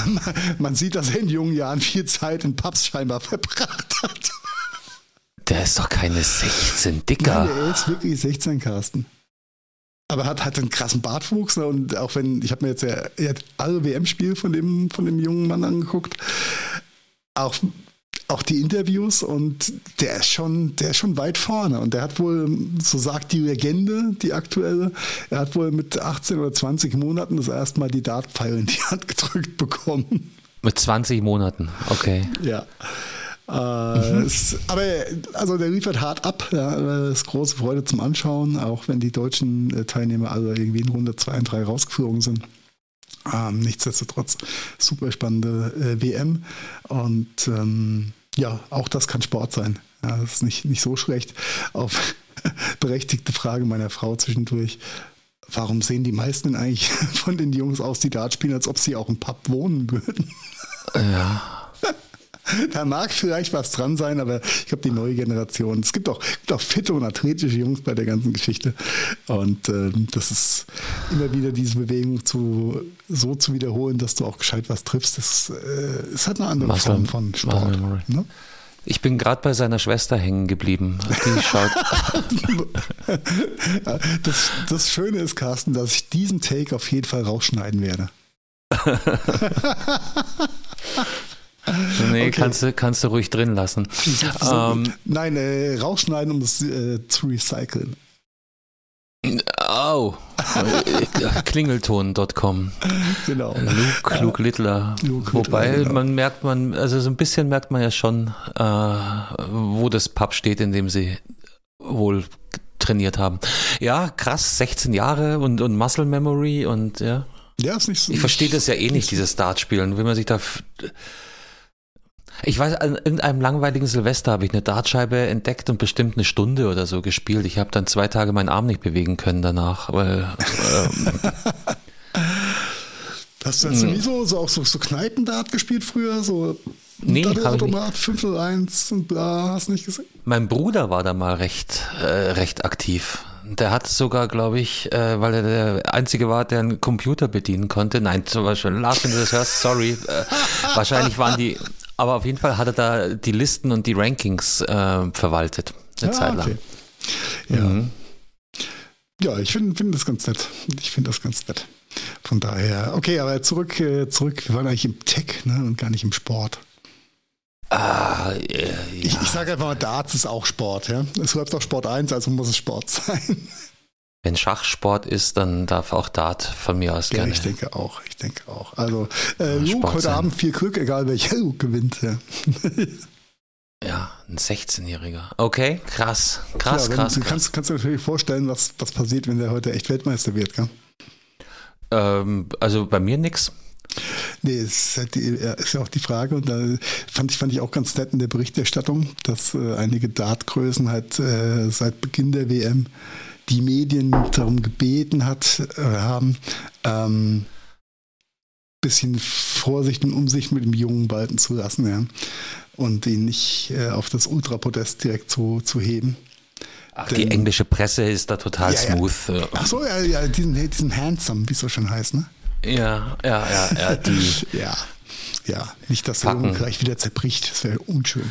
man sieht, dass er in jungen Jahren viel Zeit in Pubs scheinbar verbracht hat.
Der ist doch keine 16, dicker.
Nein, er ist wirklich 16, Carsten aber hat halt einen krassen Bartwuchs. Ne? Und auch wenn, ich habe mir jetzt ja, alle WM-Spiele von dem, von dem jungen Mann angeguckt. auch auch die Interviews und der ist schon, der ist schon weit vorne. Und der hat wohl, so sagt die Legende, die aktuelle, er hat wohl mit 18 oder 20 Monaten das erste Mal die Dartpfeile in die Hand gedrückt bekommen.
Mit 20 Monaten, okay.
Ja. Äh, mhm. es, aber also der liefert hart ab. Ja, das ist große Freude zum Anschauen, auch wenn die deutschen äh, Teilnehmer alle irgendwie in Runde 2 und 3 rausgeflogen sind. Ähm, nichtsdestotrotz super spannende äh, WM und ähm, ja, auch das kann Sport sein. Ja, das ist nicht, nicht so schlecht. Auf berechtigte Frage meiner Frau zwischendurch. Warum sehen die meisten eigentlich von den Jungs aus, die Dart spielen, als ob sie auch im Pub wohnen würden?
Ja.
Da mag vielleicht was dran sein, aber ich glaube, die neue Generation, es gibt auch, gibt auch fitte und athletische Jungs bei der ganzen Geschichte. Und äh, das ist immer wieder diese Bewegung zu, so zu wiederholen, dass du auch gescheit was triffst. Das äh, ist halt eine andere Muscle, Form von Sport. Ne?
Ich bin gerade bei seiner Schwester hängen geblieben. Die schaut.
das, das Schöne ist, Carsten, dass ich diesen Take auf jeden Fall rausschneiden werde.
Nee, okay. kannst, du, kannst du ruhig drin lassen.
Ähm, Nein, äh, rausschneiden, um das äh, zu recyceln.
Oh, klingelton.com.
Genau.
Luke, Luke Littler. Luke Wobei Littler, genau. man merkt, man, also so ein bisschen merkt man ja schon, äh, wo das Pub steht, in dem sie wohl trainiert haben. Ja, krass, 16 Jahre und, und Muscle Memory und ja.
Ja, ist nicht so.
Ich verstehe das ja eh nicht, dieses Dartspielen. Will man sich da ich weiß, an irgendeinem langweiligen Silvester habe ich eine Dartscheibe entdeckt und bestimmt eine Stunde oder so gespielt. Ich habe dann zwei Tage meinen Arm nicht bewegen können danach. Weil, ähm,
Hast du jetzt nie so, so auch so, so Kneipendart gespielt früher? So
nee,
Automat 501 und bla, hast du nicht gesehen?
Mein Bruder war da mal recht, äh, recht aktiv. Der hat sogar, glaube ich, äh, weil er der Einzige war, der einen Computer bedienen konnte. Nein, zum Beispiel, Lars, wenn du das hörst, sorry. Äh, wahrscheinlich waren die, aber auf jeden Fall hat er da die Listen und die Rankings äh, verwaltet, eine ah, Zeit lang. Okay.
Ja. Mhm. ja, ich finde find das ganz nett. Ich finde das ganz nett. Von daher, okay, aber zurück, äh, zurück, wir waren eigentlich im Tech ne, und gar nicht im Sport.
Ah, äh, ja.
Ich, ich sage einfach mal, Darts ist auch Sport. Ja? Es läuft auch Sport 1, also muss es Sport sein.
Wenn Schachsport ist, dann darf auch Dart von mir aus gerne.
Ja, ich denke auch. Ich denke auch. Also äh, Luke, heute sein. Abend viel Glück, egal welcher Luke gewinnt. Ja,
ja ein 16-Jähriger. Okay, krass. Krass, ja, krass.
Du kannst, kannst dir natürlich vorstellen, was, was passiert, wenn der heute echt Weltmeister wird, gell?
Ähm, also bei mir nichts.
Nee, ist, halt ist ja auch die Frage und da fand ich, fand ich auch ganz nett in der Berichterstattung, dass äh, einige Dartgrößen halt äh, seit Beginn der WM die Medien darum gebeten hat, äh, haben, ähm, bisschen Vorsicht und Umsicht mit dem Jungen walten zu lassen, ja. Und ihn nicht äh, auf das Ultrapodest direkt zu, zu heben.
Ach, Denn, die englische Presse ist da total
ja,
smooth.
Ja. Ach so, ja, ja diesen, diesen Handsome, wie es so schon heißt, ne?
Ja, ja, ja, ja, die.
ja, ja, nicht, dass er gleich wieder zerbricht, das wäre unschön.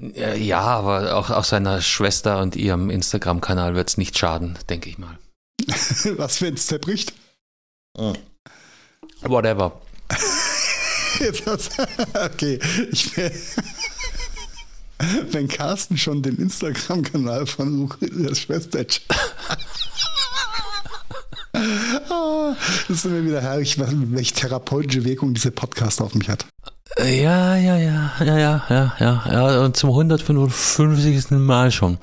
Ja, aber auch, auch seiner Schwester und ihrem Instagram-Kanal wird es nicht schaden, denke ich mal.
Was, wenn es zerbricht?
Oh. Whatever.
okay, ich will. Wenn Carsten schon den Instagram-Kanal von Lukas Schwester oh, das ist mir wieder herrlich, welche therapeutische Wirkung dieser Podcast auf mich hat.
Ja, ja, ja, ja, ja, ja, ja, ja, und zum 155. Mal schon.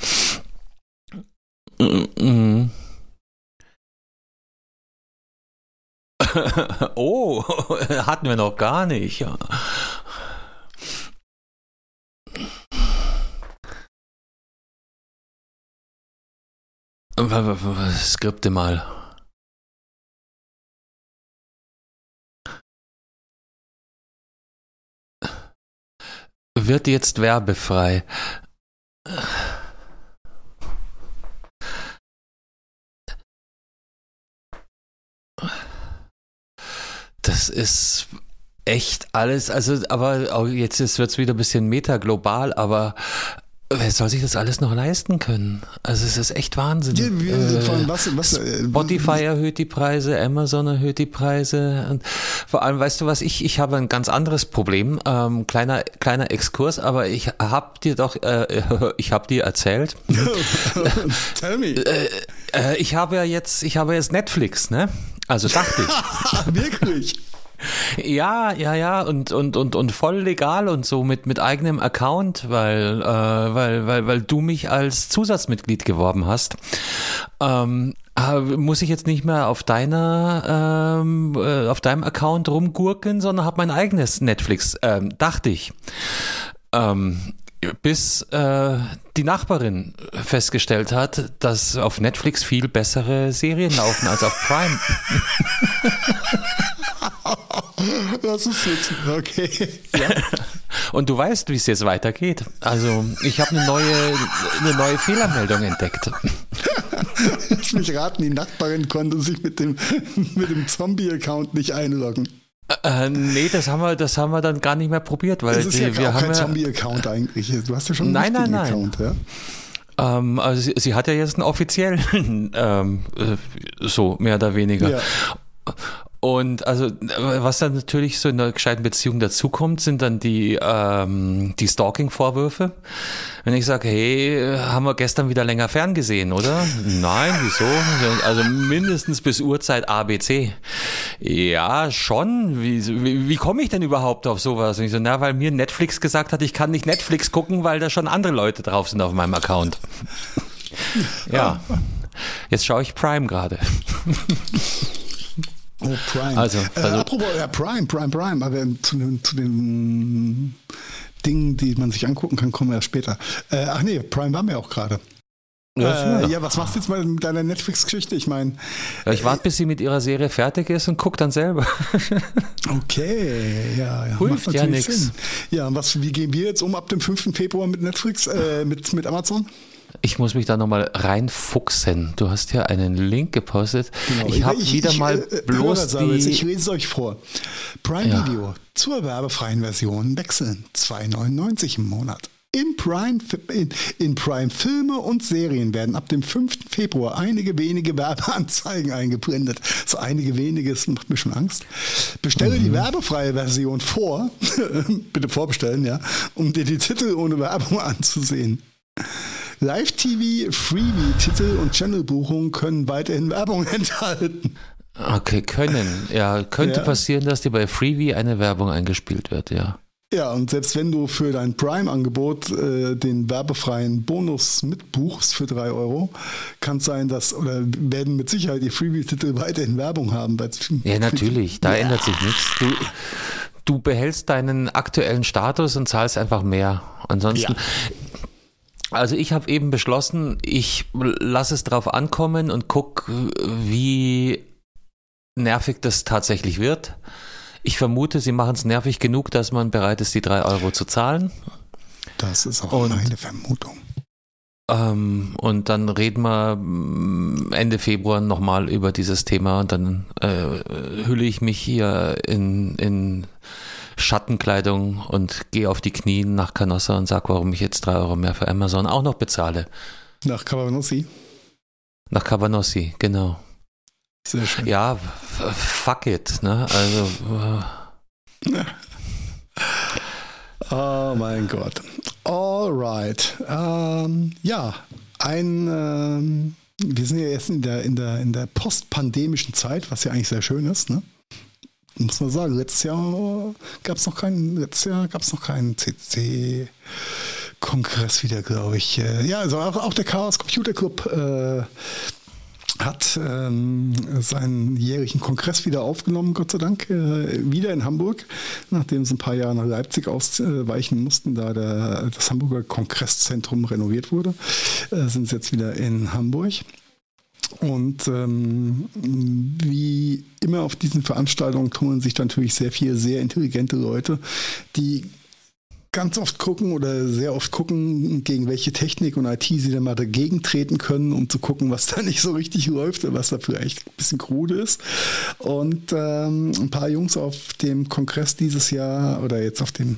oh, hatten wir noch gar nicht. Skripte mal. Wird jetzt werbefrei. Das ist echt alles, also, aber jetzt wird es wieder ein bisschen metaglobal, aber Wer soll sich das alles noch leisten können? Also es ist echt Wahnsinn. Ja, wie, äh, was, was, Spotify erhöht die Preise, Amazon erhöht die Preise und vor allem, weißt du was, ich, ich habe ein ganz anderes Problem, ähm, kleiner, kleiner Exkurs, aber ich habe dir doch, äh, ich habe dir erzählt. Tell me. Äh, äh, ich habe ja jetzt, ich habe jetzt Netflix, ne? Also dachte ich.
Wirklich?
Ja, ja, ja, und, und, und, und voll legal und so mit, mit eigenem Account, weil, äh, weil, weil, weil du mich als Zusatzmitglied geworben hast. Ähm, äh, muss ich jetzt nicht mehr auf deiner, ähm, äh, auf deinem Account rumgurken, sondern habe mein eigenes Netflix, ähm, dachte ich. Ähm, bis äh, die Nachbarin festgestellt hat, dass auf Netflix viel bessere Serien laufen als auf Prime.
Das ist jetzt okay. Ja.
Und du weißt, wie es jetzt weitergeht. Also ich habe eine neue, eine neue Fehlermeldung entdeckt.
Lass mich raten, die Nachbarin konnte sich mit dem, mit dem Zombie-Account nicht einloggen.
Äh, nee, das haben wir, das haben wir dann gar nicht mehr probiert, weil
das ist die, ja wir haben kein Zombie-Account eigentlich. Du hast ja schon einen
nein, nein, nein. Account, ja? Ähm, also sie, sie, hat ja jetzt einen offiziellen, ähm, äh, so mehr oder weniger. Ja. Und also, was dann natürlich so in einer gescheiten Beziehung dazukommt, sind dann die, ähm, die Stalking-Vorwürfe. Wenn ich sage, hey, haben wir gestern wieder länger ferngesehen, oder? Nein, wieso? Also mindestens bis Uhrzeit ABC. Ja, schon. Wie, wie, wie komme ich denn überhaupt auf sowas? Und ich so, na, weil mir Netflix gesagt hat, ich kann nicht Netflix gucken, weil da schon andere Leute drauf sind auf meinem Account. Ja. Jetzt schaue ich Prime gerade.
Oh, Prime. Also, äh, also äh, apropos, ja, Prime, Prime, Prime, aber zu, den, zu den Dingen, die man sich angucken kann, kommen wir ja später. Äh, ach nee, Prime waren wir auch gerade. Ja, äh, ja, was machst du jetzt mal mit deiner Netflix-Geschichte? Ich meine.
Ja, ich warte, bis sie mit ihrer Serie fertig ist und guck dann selber.
okay, ja, ja.
Hilft ja nichts.
Ja, was, wie gehen wir jetzt um ab dem 5. Februar mit Netflix, äh, mit, mit Amazon?
Ich muss mich da nochmal reinfuchsen. Du hast ja einen Link gepostet. Genau. Ich habe wieder ich, mal äh, bloß die...
Ich lese es euch vor. Prime ja. Video zur werbefreien Version wechseln. 2,99 im Monat. In Prime, in, in Prime Filme und Serien werden ab dem 5. Februar einige wenige Werbeanzeigen eingeblendet. So einige wenige, das macht mir schon Angst. Bestelle mhm. die werbefreie Version vor, bitte vorbestellen, ja, um dir die Titel ohne Werbung anzusehen. Live-TV, Freebie-Titel und Channel-Buchungen können weiterhin Werbung enthalten.
Okay, können. Ja, könnte ja. passieren, dass dir bei Freebie eine Werbung eingespielt wird, ja.
Ja, und selbst wenn du für dein Prime-Angebot äh, den werbefreien Bonus mitbuchst für 3 Euro, kann es sein, dass, oder werden mit Sicherheit die Freebie-Titel weiterhin Werbung haben.
Ja, natürlich, da ja. ändert sich nichts. Du, du behältst deinen aktuellen Status und zahlst einfach mehr. Ansonsten, ja. Also ich habe eben beschlossen, ich lasse es drauf ankommen und guck, wie nervig das tatsächlich wird. Ich vermute, sie machen es nervig genug, dass man bereit ist, die drei Euro zu zahlen.
Das ist auch und, meine Vermutung.
Ähm, und dann reden wir mm, Ende Februar nochmal über dieses Thema und dann äh, hülle ich mich hier in, in Schattenkleidung und gehe auf die Knie nach Canossa und sage, warum ich jetzt drei Euro mehr für Amazon auch noch bezahle.
Nach Cavanossi?
Nach Cavanossi, genau.
Sehr schön.
Ja, fuck it, ne? Also.
Oh mein Gott. Alright. Ähm, ja, ein. Ähm, wir sind ja jetzt in der, in der, in der postpandemischen Zeit, was ja eigentlich sehr schön ist, ne? Muss man sagen, letztes Jahr gab es noch keinen, letztes Jahr gab es noch keinen CC. Kongress wieder, glaube ich. Äh, ja, also auch, auch der Chaos Computer Club äh, hat ähm, seinen jährlichen Kongress wieder aufgenommen, Gott sei Dank, äh, wieder in Hamburg, nachdem sie ein paar Jahre nach Leipzig ausweichen mussten, da der, das Hamburger Kongresszentrum renoviert wurde, äh, sind sie jetzt wieder in Hamburg. Und ähm, wie immer auf diesen Veranstaltungen tummeln sich natürlich sehr viele sehr intelligente Leute, die ganz oft gucken oder sehr oft gucken, gegen welche Technik und IT sie dann mal dagegen treten können, um zu gucken, was da nicht so richtig läuft oder was da vielleicht ein bisschen krude ist. Und ähm, ein paar Jungs auf dem Kongress dieses Jahr oder jetzt auf dem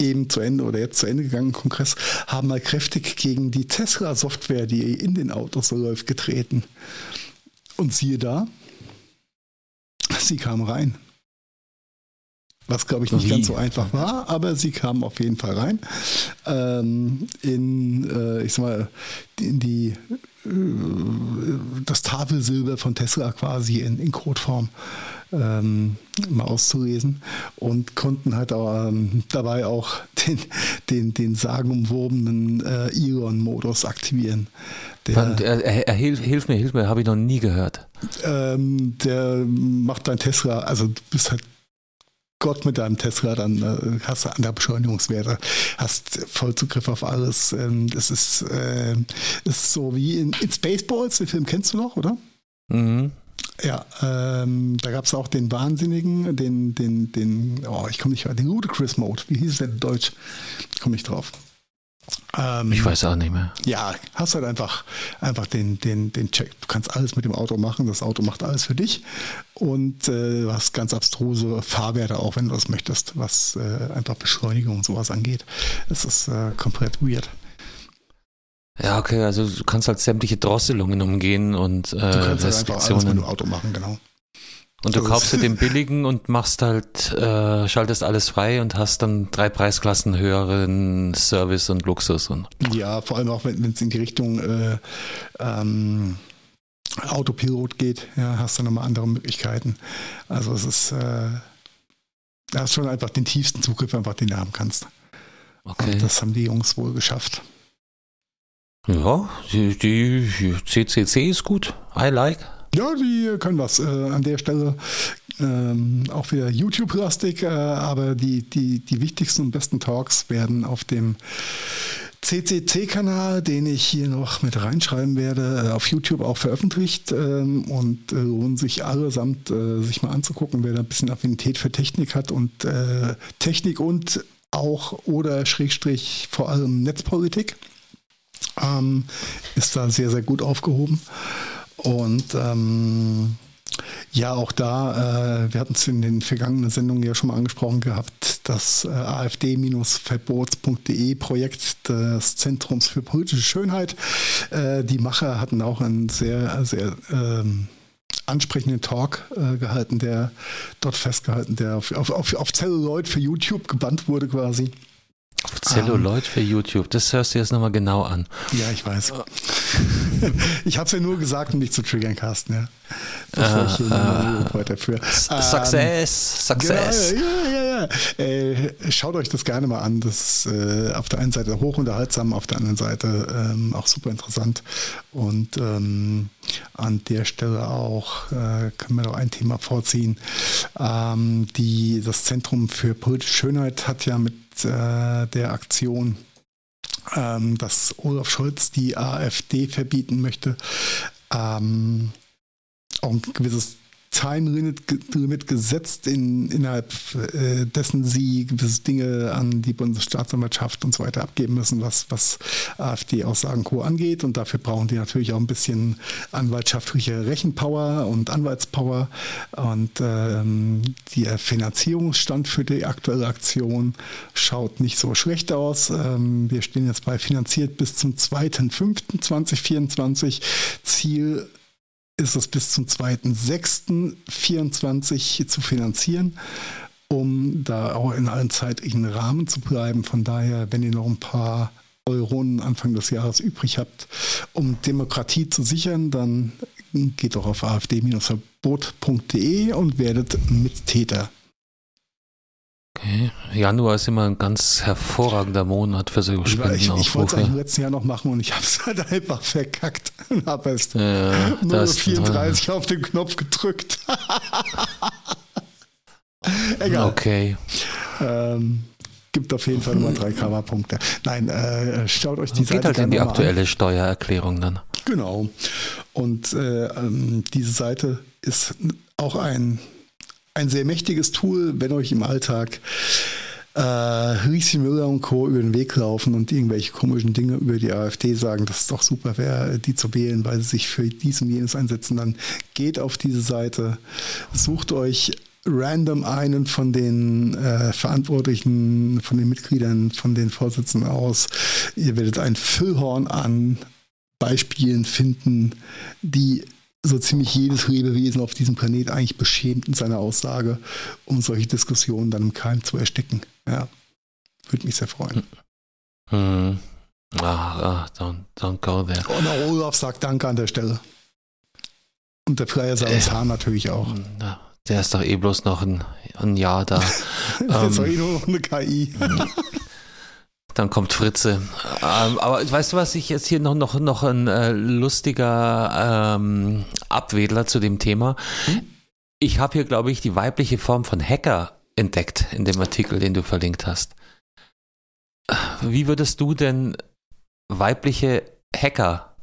eben zu Ende oder jetzt zu Ende gegangenen Kongress, haben mal kräftig gegen die Tesla-Software, die in den Autos so läuft, getreten. Und siehe da, sie kam rein. Was, glaube ich, nicht Wie? ganz so einfach war, aber sie kam auf jeden Fall rein. Ähm, in, äh, ich sag mal, in die, äh, das Tafelsilber von Tesla quasi in, in Codeform ähm, mal auszulesen und konnten halt auch, ähm, dabei auch den, den, den sagenumwobenen äh, Elon-Modus aktivieren.
Der, er, er, er, hilf, hilf, mir, hilf mir, habe ich noch nie gehört.
Ähm, der macht dein Tesla, also du bist halt Gott mit deinem Tesla, dann äh, hast du andere Beschleunigungswerte, hast Vollzugriff auf alles. Ähm, das ist, äh, ist so wie in, in Spaceballs, den Film kennst du noch, oder? Mhm. Ja, ähm, da gab es auch den Wahnsinnigen, den, den, den, oh, ich komme nicht, den Ludicrous Mode, wie hieß es denn in Deutsch? Komme ich drauf.
Ähm, ich weiß auch nicht mehr.
Ja, hast halt einfach, einfach den, den, den Check. Du kannst alles mit dem Auto machen, das Auto macht alles für dich und äh, du hast ganz abstruse Fahrwerte auch, wenn du das möchtest, was äh, einfach Beschleunigung und sowas angeht. Es ist äh, komplett weird.
Ja, okay, also du kannst halt sämtliche Drosselungen umgehen und äh, du kannst halt einfach alles mit dem
Auto machen, genau.
Und du kaufst dir den billigen und machst halt, äh, schaltest alles frei und hast dann drei Preisklassen höheren Service und Luxus. Und
ja, vor allem auch wenn es in die Richtung äh, ähm, Autopilot geht, ja, hast du nochmal andere Möglichkeiten. Also es ist, äh, da hast schon einfach den tiefsten Zugriff, einfach den du haben kannst. Okay. Und das haben die Jungs wohl geschafft.
Ja, die, die CCC ist gut. I like.
Ja, die können was. Äh, an der Stelle ähm, auch wieder YouTube-lastig, äh, aber die, die, die wichtigsten und besten Talks werden auf dem CCC-Kanal, den ich hier noch mit reinschreiben werde, äh, auf YouTube auch veröffentlicht ähm, und äh, lohnen sich allesamt, äh, sich mal anzugucken, wer da ein bisschen Affinität für Technik hat und äh, Technik und auch oder Schrägstrich vor allem Netzpolitik. Ähm, ist da sehr, sehr gut aufgehoben. Und ähm, ja, auch da, äh, wir hatten es in den vergangenen Sendungen ja schon mal angesprochen gehabt, das äh, AfD-verbots.de Projekt des Zentrums für politische Schönheit. Äh, die Macher hatten auch einen sehr, sehr ähm, ansprechenden Talk äh, gehalten, der dort festgehalten, der auf, auf, auf, Celluloid für YouTube gebannt wurde quasi.
Auf Celluloid um, für YouTube, das hörst du jetzt nochmal genau an.
Ja, ich weiß. ich habe es ja nur gesagt, um dich zu triggern, Carsten. Ja. Bevor uh, ich hier uh, weiterführe.
Success, ähm, Success.
Genau, ja, ja, ja. Äh, schaut euch das gerne mal an. Das ist äh, auf der einen Seite hochunterhaltsam, auf der anderen Seite ähm, auch super interessant. Und ähm, an der Stelle auch äh, können wir noch ein Thema vorziehen. Ähm, die, das Zentrum für politische Schönheit hat ja mit äh, der Aktion, ähm, dass Olaf Scholz die AfD verbieten möchte, ähm, auch ein gewisses Time-Limit gesetzt, in, innerhalb äh, dessen sie gewisse Dinge an die Bundesstaatsanwaltschaft und so weiter abgeben müssen, was, was AfD-Aussagen Co. angeht. Und dafür brauchen die natürlich auch ein bisschen anwaltschaftliche Rechenpower und Anwaltspower. Und ähm, der Finanzierungsstand für die aktuelle Aktion schaut nicht so schlecht aus. Ähm, wir stehen jetzt bei finanziert bis zum 2.5.2024. Ziel ist es bis zum 2.6.24 zu finanzieren, um da auch in allen zeitlichen Rahmen zu bleiben. Von daher, wenn ihr noch ein paar Euronen Anfang des Jahres übrig habt, um Demokratie zu sichern, dann geht doch auf afd-verbot.de und werdet Mittäter.
Okay. Januar ist immer ein ganz hervorragender Monat für solche
Spendenaufrufe. Ich, ich wollte es im letzten Jahr noch machen und ich habe es halt einfach verkackt und habe erst ja, nur 34 auf den Knopf gedrückt.
Egal. Okay.
Ähm, gibt auf jeden Fall nochmal drei Kammerpunkte. Nein, äh, schaut euch die Seite
halt in die aktuelle an. Steuererklärung dann.
Genau. Und äh, ähm, diese Seite ist auch ein ein sehr mächtiges Tool, wenn euch im Alltag äh, Riesi Müller und Co. über den Weg laufen und irgendwelche komischen Dinge über die AfD sagen, dass es doch super wäre, die zu wählen, weil sie sich für dies und jenes einsetzen, dann geht auf diese Seite, sucht euch random einen von den äh, Verantwortlichen, von den Mitgliedern, von den Vorsitzenden aus. Ihr werdet ein Füllhorn an Beispielen finden, die so ziemlich jedes Lebewesen auf diesem Planet eigentlich beschämt in seiner Aussage, um solche Diskussionen dann im Keim zu ersticken. Ja, würde mich sehr freuen.
Hm. Ah, ah, don't, don't go there.
Und auch Olaf sagt Danke an der Stelle. Und der Freier Salazar äh, natürlich auch.
Der ist doch eh bloß noch ein, ein Jahr da.
das ist doch eh nur noch eine KI.
Dann kommt Fritze. Ähm, aber weißt du was, ich jetzt hier noch, noch, noch ein äh, lustiger ähm, Abwedler zu dem Thema. Hm? Ich habe hier, glaube ich, die weibliche Form von Hacker entdeckt in dem Artikel, den du verlinkt hast. Wie würdest du denn weibliche Hacker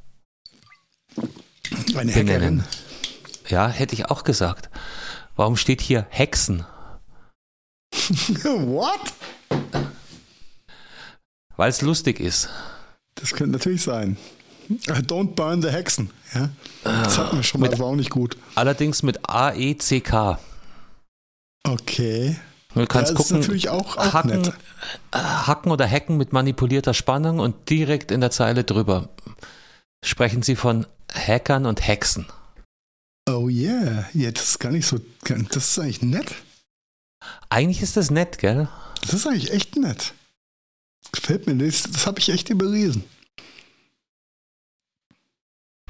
Eine benennen?
Ja, hätte ich auch gesagt. Warum steht hier Hexen?
What?
Weil es lustig ist.
Das könnte natürlich sein. Don't burn the Hexen. Ja? Das hatten wir schon mal, das war auch nicht gut.
Allerdings mit A-E-C-K.
Okay.
Du kannst
ja,
gucken,
natürlich auch, auch
hacken,
nett.
hacken oder hacken mit manipulierter Spannung und direkt in der Zeile drüber sprechen sie von Hackern und Hexen.
Oh yeah, ja, das ist gar nicht so, das ist eigentlich nett.
Eigentlich ist das nett, gell?
Das ist eigentlich echt nett. Gefällt mir, das, das habe ich echt überlesen.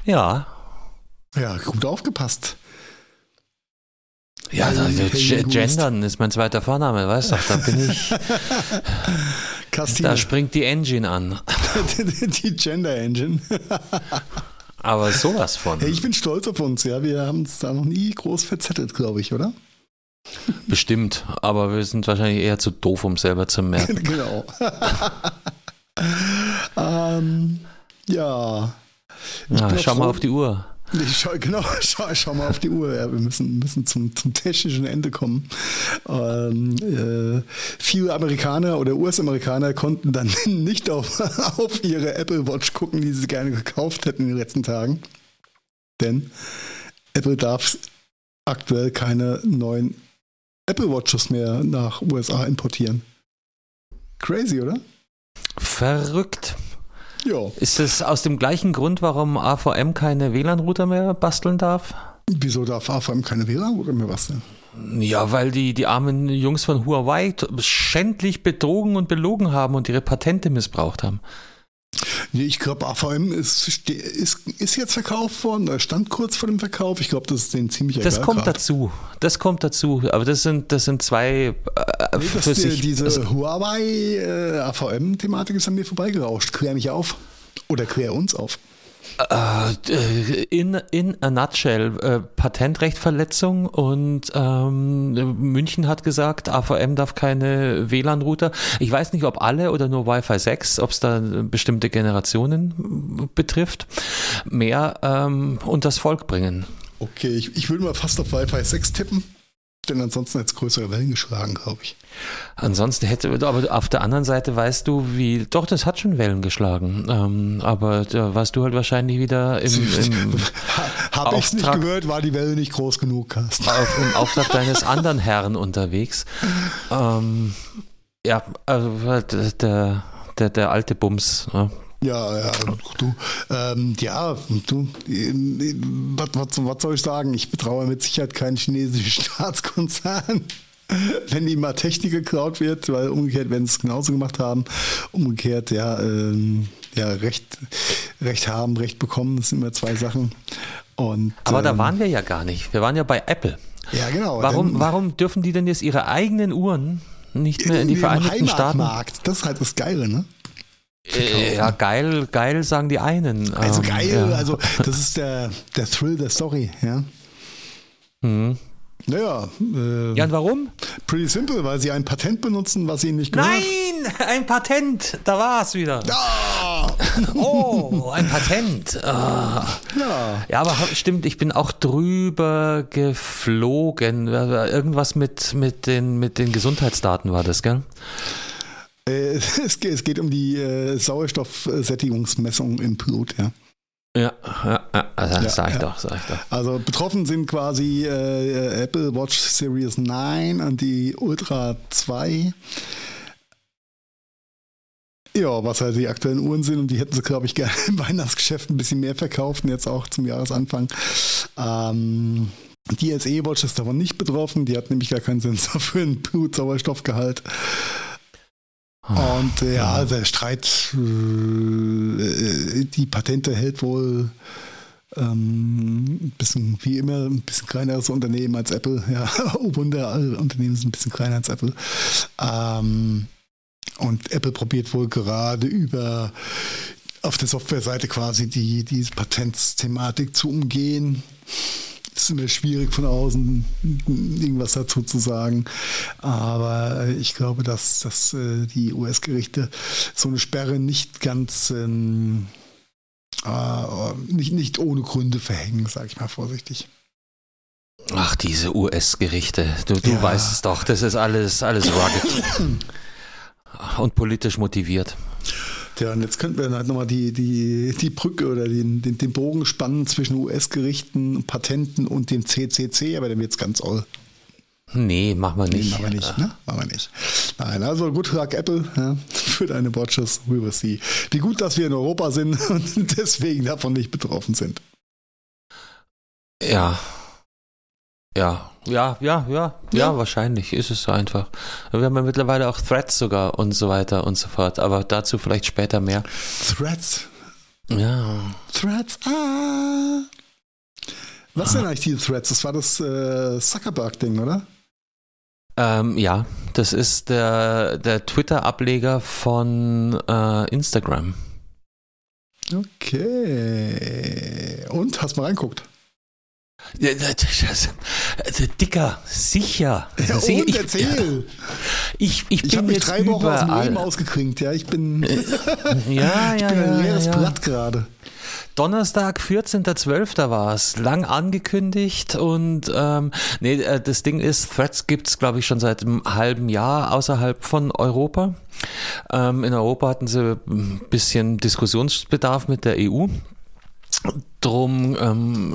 Ja.
Ja, gut aufgepasst.
Ja, also, Gendern ist mein zweiter Vorname, weißt du, da bin ich. Da springt die Engine an.
die Gender Engine.
Aber sowas von.
Hey, ich bin stolz auf uns, ja. Wir haben uns da noch nie groß verzettelt, glaube ich, oder?
Bestimmt, aber wir sind wahrscheinlich eher zu doof, um selber zu merken.
genau. ähm, ja.
ja schau froh. mal auf die Uhr.
Ich schau, genau, schau, schau, mal auf die Uhr. Ja, wir müssen, müssen zum, zum technischen Ende kommen. Ähm, äh, viele Amerikaner oder US-Amerikaner konnten dann nicht auf, auf ihre Apple Watch gucken, die sie gerne gekauft hätten in den letzten Tagen. Denn Apple darf aktuell keine neuen Apple Watches mehr nach USA importieren. Crazy, oder?
Verrückt.
Ja.
Ist es aus dem gleichen Grund, warum AVM keine WLAN-Router mehr basteln darf?
Wieso darf AVM keine WLAN-Router mehr basteln?
Ja, weil die, die armen Jungs von Huawei schändlich betrogen und belogen haben und ihre Patente missbraucht haben.
Nee, ich glaube, AVM ist, ist, ist jetzt verkauft worden, stand kurz vor dem Verkauf. Ich glaube, das ist den ziemlich
Das kommt grad. dazu. Das kommt dazu. Aber das sind, das sind zwei
äh, nee, für die, sich, Diese also, Huawei äh, AVM-Thematik ist an mir vorbeigerauscht. Klär mich auf. Oder klär uns auf.
Äh, in, in a nutshell, äh, Patentrechtverletzung und ähm, München hat gesagt, AVM darf keine WLAN-Router. Ich weiß nicht, ob alle oder nur Wi-Fi 6, ob es da bestimmte Generationen betrifft, mehr ähm, unters Volk bringen.
Okay, ich, ich würde mal fast auf Wi-Fi 6 tippen denn ansonsten es größere Wellen geschlagen, glaube ich.
Ansonsten hätte, aber auf der anderen Seite weißt du, wie, doch, das hat schon Wellen geschlagen. Ähm, aber da warst du halt wahrscheinlich wieder im. im
Habe ich nicht gehört, war die Welle nicht groß genug, Carsten.
Auf, Im Auftrag deines anderen Herrn unterwegs. Ähm, ja, also der, der, der alte Bums. Ne?
Ja, ja, du, ähm, ja, du, was, was, was soll ich sagen? Ich betraue mit Sicherheit keinen chinesischen Staatskonzern, wenn ihm mal Technik geklaut wird, weil umgekehrt werden sie es genauso gemacht haben. Umgekehrt, ja, ähm, ja, Recht, Recht haben, Recht bekommen, das sind immer zwei Sachen. Und,
Aber ähm, da waren wir ja gar nicht. Wir waren ja bei Apple.
Ja, genau.
Warum, denn, warum dürfen die denn jetzt ihre eigenen Uhren nicht mehr in die Vereinigten Staaten?
Das ist halt das Geile, ne?
Äh, ja, geil, geil sagen die einen.
Also ähm, geil, ja. also das ist der, der Thrill der Story, ja.
Mhm.
Naja.
Äh, ja, und warum?
Pretty simple, weil sie ein Patent benutzen, was ihnen nicht gehört.
Nein, ein Patent, da war es wieder.
Ah.
Oh, ein Patent. Ah.
Ja.
ja, aber stimmt, ich bin auch drüber geflogen. Irgendwas mit, mit, den, mit den Gesundheitsdaten war das, gell?
Äh, es, geht um die äh, Sauerstoffsättigungsmessung im Blut, ja.
Ja, ja, ja also sag ich ja. doch, sag ich doch.
Also betroffen sind quasi äh, Apple Watch Series 9 und die Ultra 2. Ja, was halt die aktuellen Uhren sind und die hätten sie, glaube ich, gerne im Weihnachtsgeschäft ein bisschen mehr verkauft und jetzt auch zum Jahresanfang. Ähm, die SE-Watch ist davon nicht betroffen, die hat nämlich gar keinen Sensor für einen Blutsauerstoffgehalt. Und äh, ja, der Streit, äh, die Patente hält wohl ähm, ein bisschen, wie immer, ein bisschen kleineres Unternehmen als Apple. Ja, oh Wunder, alle Unternehmen sind ein bisschen kleiner als Apple. Ähm, und Apple probiert wohl gerade über auf der Softwareseite quasi die, diese Patentsthematik zu umgehen ist immer schwierig von außen irgendwas dazu zu sagen. Aber ich glaube, dass, dass äh, die US-Gerichte so eine Sperre nicht ganz ähm, äh, nicht, nicht ohne Gründe verhängen, sage ich mal vorsichtig.
Ach, diese US-Gerichte. Du, du ja. weißt es doch, das ist alles, alles rugged. und politisch motiviert.
Ja, und jetzt könnten wir halt nochmal die, die, die Brücke oder den, den, den Bogen spannen zwischen US-Gerichten, Patenten und dem CCC, aber dann wird es ganz all.
Nee, machen wir nicht. Nee,
machen wir nicht, ne? Machen wir nicht. Nein, also gut Tag Apple ja, für deine Watches, we will see. Wie gut, dass wir in Europa sind und deswegen davon nicht betroffen sind.
Ja. Ja, ja, ja, ja, ja, ja, wahrscheinlich ist es so einfach. Wir haben ja mittlerweile auch Threads sogar und so weiter und so fort, aber dazu vielleicht später mehr.
Threads?
Ja.
Threads, ah. Was ah. denn eigentlich die Threads? Das war das äh, Zuckerberg-Ding, oder?
Ähm, ja, das ist der, der Twitter-Ableger von äh, Instagram.
Okay. Und, hast mal reinguckt?
Dicker, sicher.
Ja, und ich, erzähl.
Ich, ich,
ich habe mich drei Wochen aus dem Leben ausgekringt. Ja, ich bin,
äh, ja,
ich
ja,
bin ein
ja,
leeres
ja.
Blatt gerade.
Donnerstag, 14.12. war es, lang angekündigt und ähm, nee, äh, das Ding ist, Threads gibt's glaube ich schon seit einem halben Jahr außerhalb von Europa. Ähm, in Europa hatten sie ein bisschen Diskussionsbedarf mit der EU. Drum ähm,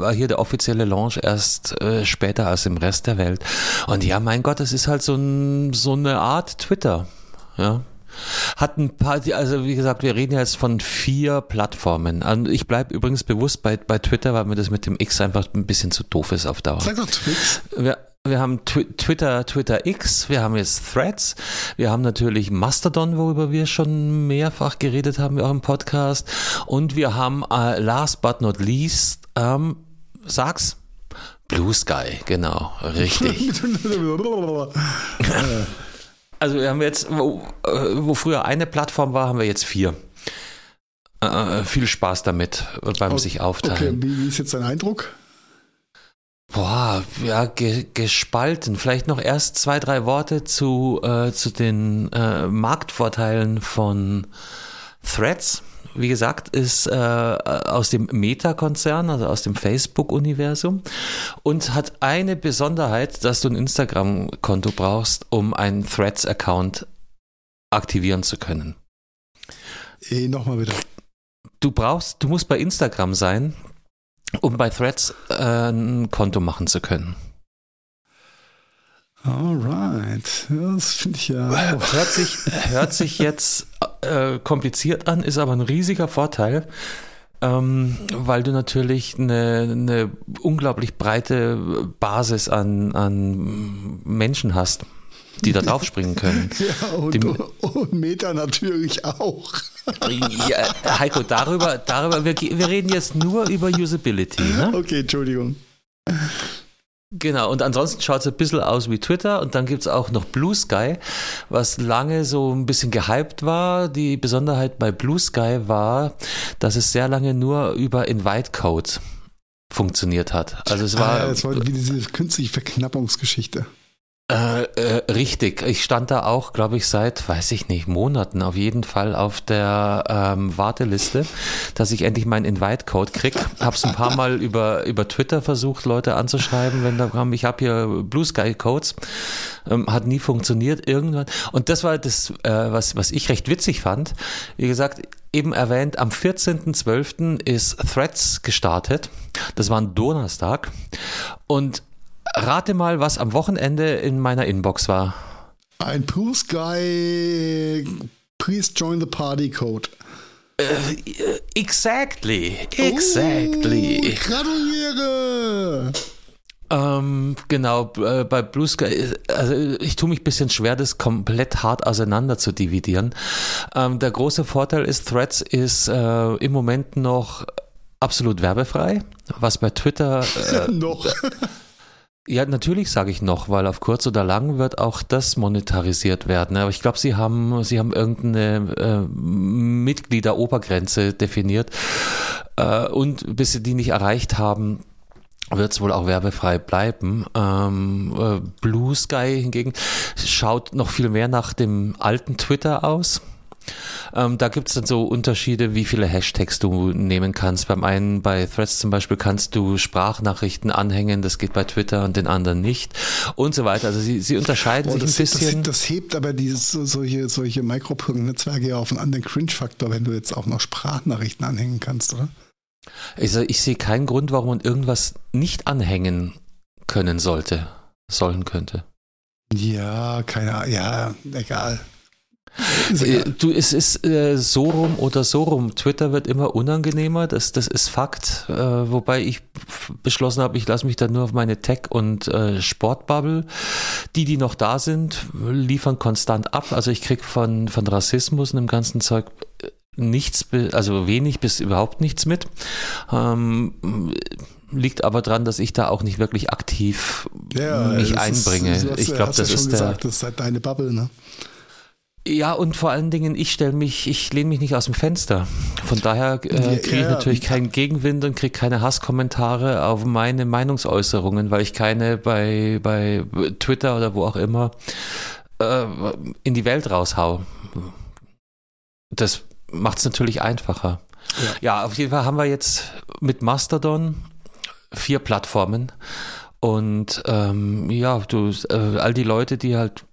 war hier der offizielle Launch erst äh, später als im Rest der Welt. Und ja, mein Gott, es ist halt so, ein, so eine Art Twitter. Ja, hat ein paar, also wie gesagt, wir reden jetzt von vier Plattformen. Und ich bleibe übrigens bewusst bei, bei Twitter, weil mir das mit dem X einfach ein bisschen zu doof ist auf Dauer.
Sag doch Twix.
Ja, wir haben Twitter, Twitter X, wir haben jetzt Threads, wir haben natürlich Mastodon, worüber wir schon mehrfach geredet haben, auch im Podcast. Und wir haben, äh, last but not least, ähm, sag's, Blue Sky, genau, richtig. also wir haben jetzt, wo, äh, wo, früher eine Plattform war, haben wir jetzt vier. Äh, viel Spaß damit beim okay, sich aufteilen.
Okay, wie ist jetzt dein Eindruck?
Boah, ja, ge gespalten. Vielleicht noch erst zwei, drei Worte zu, äh, zu den äh, Marktvorteilen von Threads. Wie gesagt, ist äh, aus dem Meta-Konzern, also aus dem Facebook-Universum und hat eine Besonderheit, dass du ein Instagram-Konto brauchst, um einen Threads-Account aktivieren zu können.
Eh, nochmal bitte.
Du brauchst, du musst bei Instagram sein, um bei Threads äh, ein Konto machen zu können.
Alright, das finde ich ja.
Hört sich, hört sich jetzt äh, kompliziert an, ist aber ein riesiger Vorteil, ähm, weil du natürlich eine, eine unglaublich breite Basis an, an Menschen hast die da draufspringen können.
Ja, und, die, und Meta natürlich auch.
Ja, Heiko, darüber, darüber wir, wir reden jetzt nur über Usability. Ne?
Okay, Entschuldigung.
Genau, und ansonsten schaut es ein bisschen aus wie Twitter und dann gibt es auch noch Blue Sky, was lange so ein bisschen gehypt war. Die Besonderheit bei Blue Sky war, dass es sehr lange nur über Invite Code funktioniert hat. Also es war. Ah,
ja, es war wie diese künstliche Verknappungsgeschichte.
Äh, äh, richtig. Ich stand da auch, glaube ich, seit, weiß ich nicht, Monaten auf jeden Fall auf der ähm, Warteliste, dass ich endlich meinen Invite-Code krieg. Hab's ein paar Mal über, über Twitter versucht, Leute anzuschreiben, wenn da kam, ich habe hier Blue Sky Codes. Ähm, hat nie funktioniert irgendwann. Und das war das, äh, was, was ich recht witzig fand. Wie gesagt, eben erwähnt, am 14.12. ist Threads gestartet. Das war ein Donnerstag. Und Rate mal, was am Wochenende in meiner Inbox war.
Ein Blue Sky Please Join the Party Code.
Uh, exactly, exactly.
Oh, gratuliere!
Ähm, genau, äh, bei Blue Sky, also ich tue mich ein bisschen schwer, das komplett hart auseinander zu dividieren. Ähm, der große Vorteil ist, Threads ist äh, im Moment noch absolut werbefrei, was bei Twitter
äh, noch.
Ja, natürlich sage ich noch, weil auf kurz oder lang wird auch das monetarisiert werden. Aber ich glaube, Sie haben, Sie haben irgendeine äh, Mitgliederobergrenze definiert. Äh, und bis Sie die nicht erreicht haben, wird es wohl auch werbefrei bleiben. Ähm, äh, Blue Sky hingegen schaut noch viel mehr nach dem alten Twitter aus. Ähm, da gibt es dann so Unterschiede, wie viele Hashtags du nehmen kannst. Beim einen, bei Threads zum Beispiel, kannst du Sprachnachrichten anhängen, das geht bei Twitter und den anderen nicht und so weiter. Also sie, sie unterscheiden oh, sich ein bisschen.
Das, das, hebt aber dieses, solche, solche Micropunk-Netzwerke ja auf einen anderen Cringe-Faktor, wenn du jetzt auch noch Sprachnachrichten anhängen kannst, oder?
Also ich sehe keinen Grund, warum man irgendwas nicht anhängen können sollte, sollen könnte.
Ja, keine Ahnung, ja, egal.
Äh, du, es ist äh, so rum oder so rum. Twitter wird immer unangenehmer, das, das ist Fakt. Äh, wobei ich beschlossen habe, ich lasse mich dann nur auf meine Tech- und äh, Sportbubble. Die, die noch da sind, liefern konstant ab. Also ich krieg von, von Rassismus und dem ganzen Zeug äh, nichts, also wenig bis überhaupt nichts mit. Ähm, liegt aber dran, dass ich da auch nicht wirklich aktiv ja, mich einbringe.
Ist,
ich glaube, das
ja
ist
der. das ist halt deine Bubble, ne?
Ja, und vor allen Dingen, ich stelle mich, ich lehne mich nicht aus dem Fenster. Von daher äh, kriege ich ja, natürlich keinen Gegenwind und kriege keine Hasskommentare auf meine Meinungsäußerungen, weil ich keine bei, bei Twitter oder wo auch immer äh, in die Welt raushau. Das macht es natürlich einfacher. Ja. ja, auf jeden Fall haben wir jetzt mit Mastodon vier Plattformen. Und ähm, ja, du, äh, all die Leute, die halt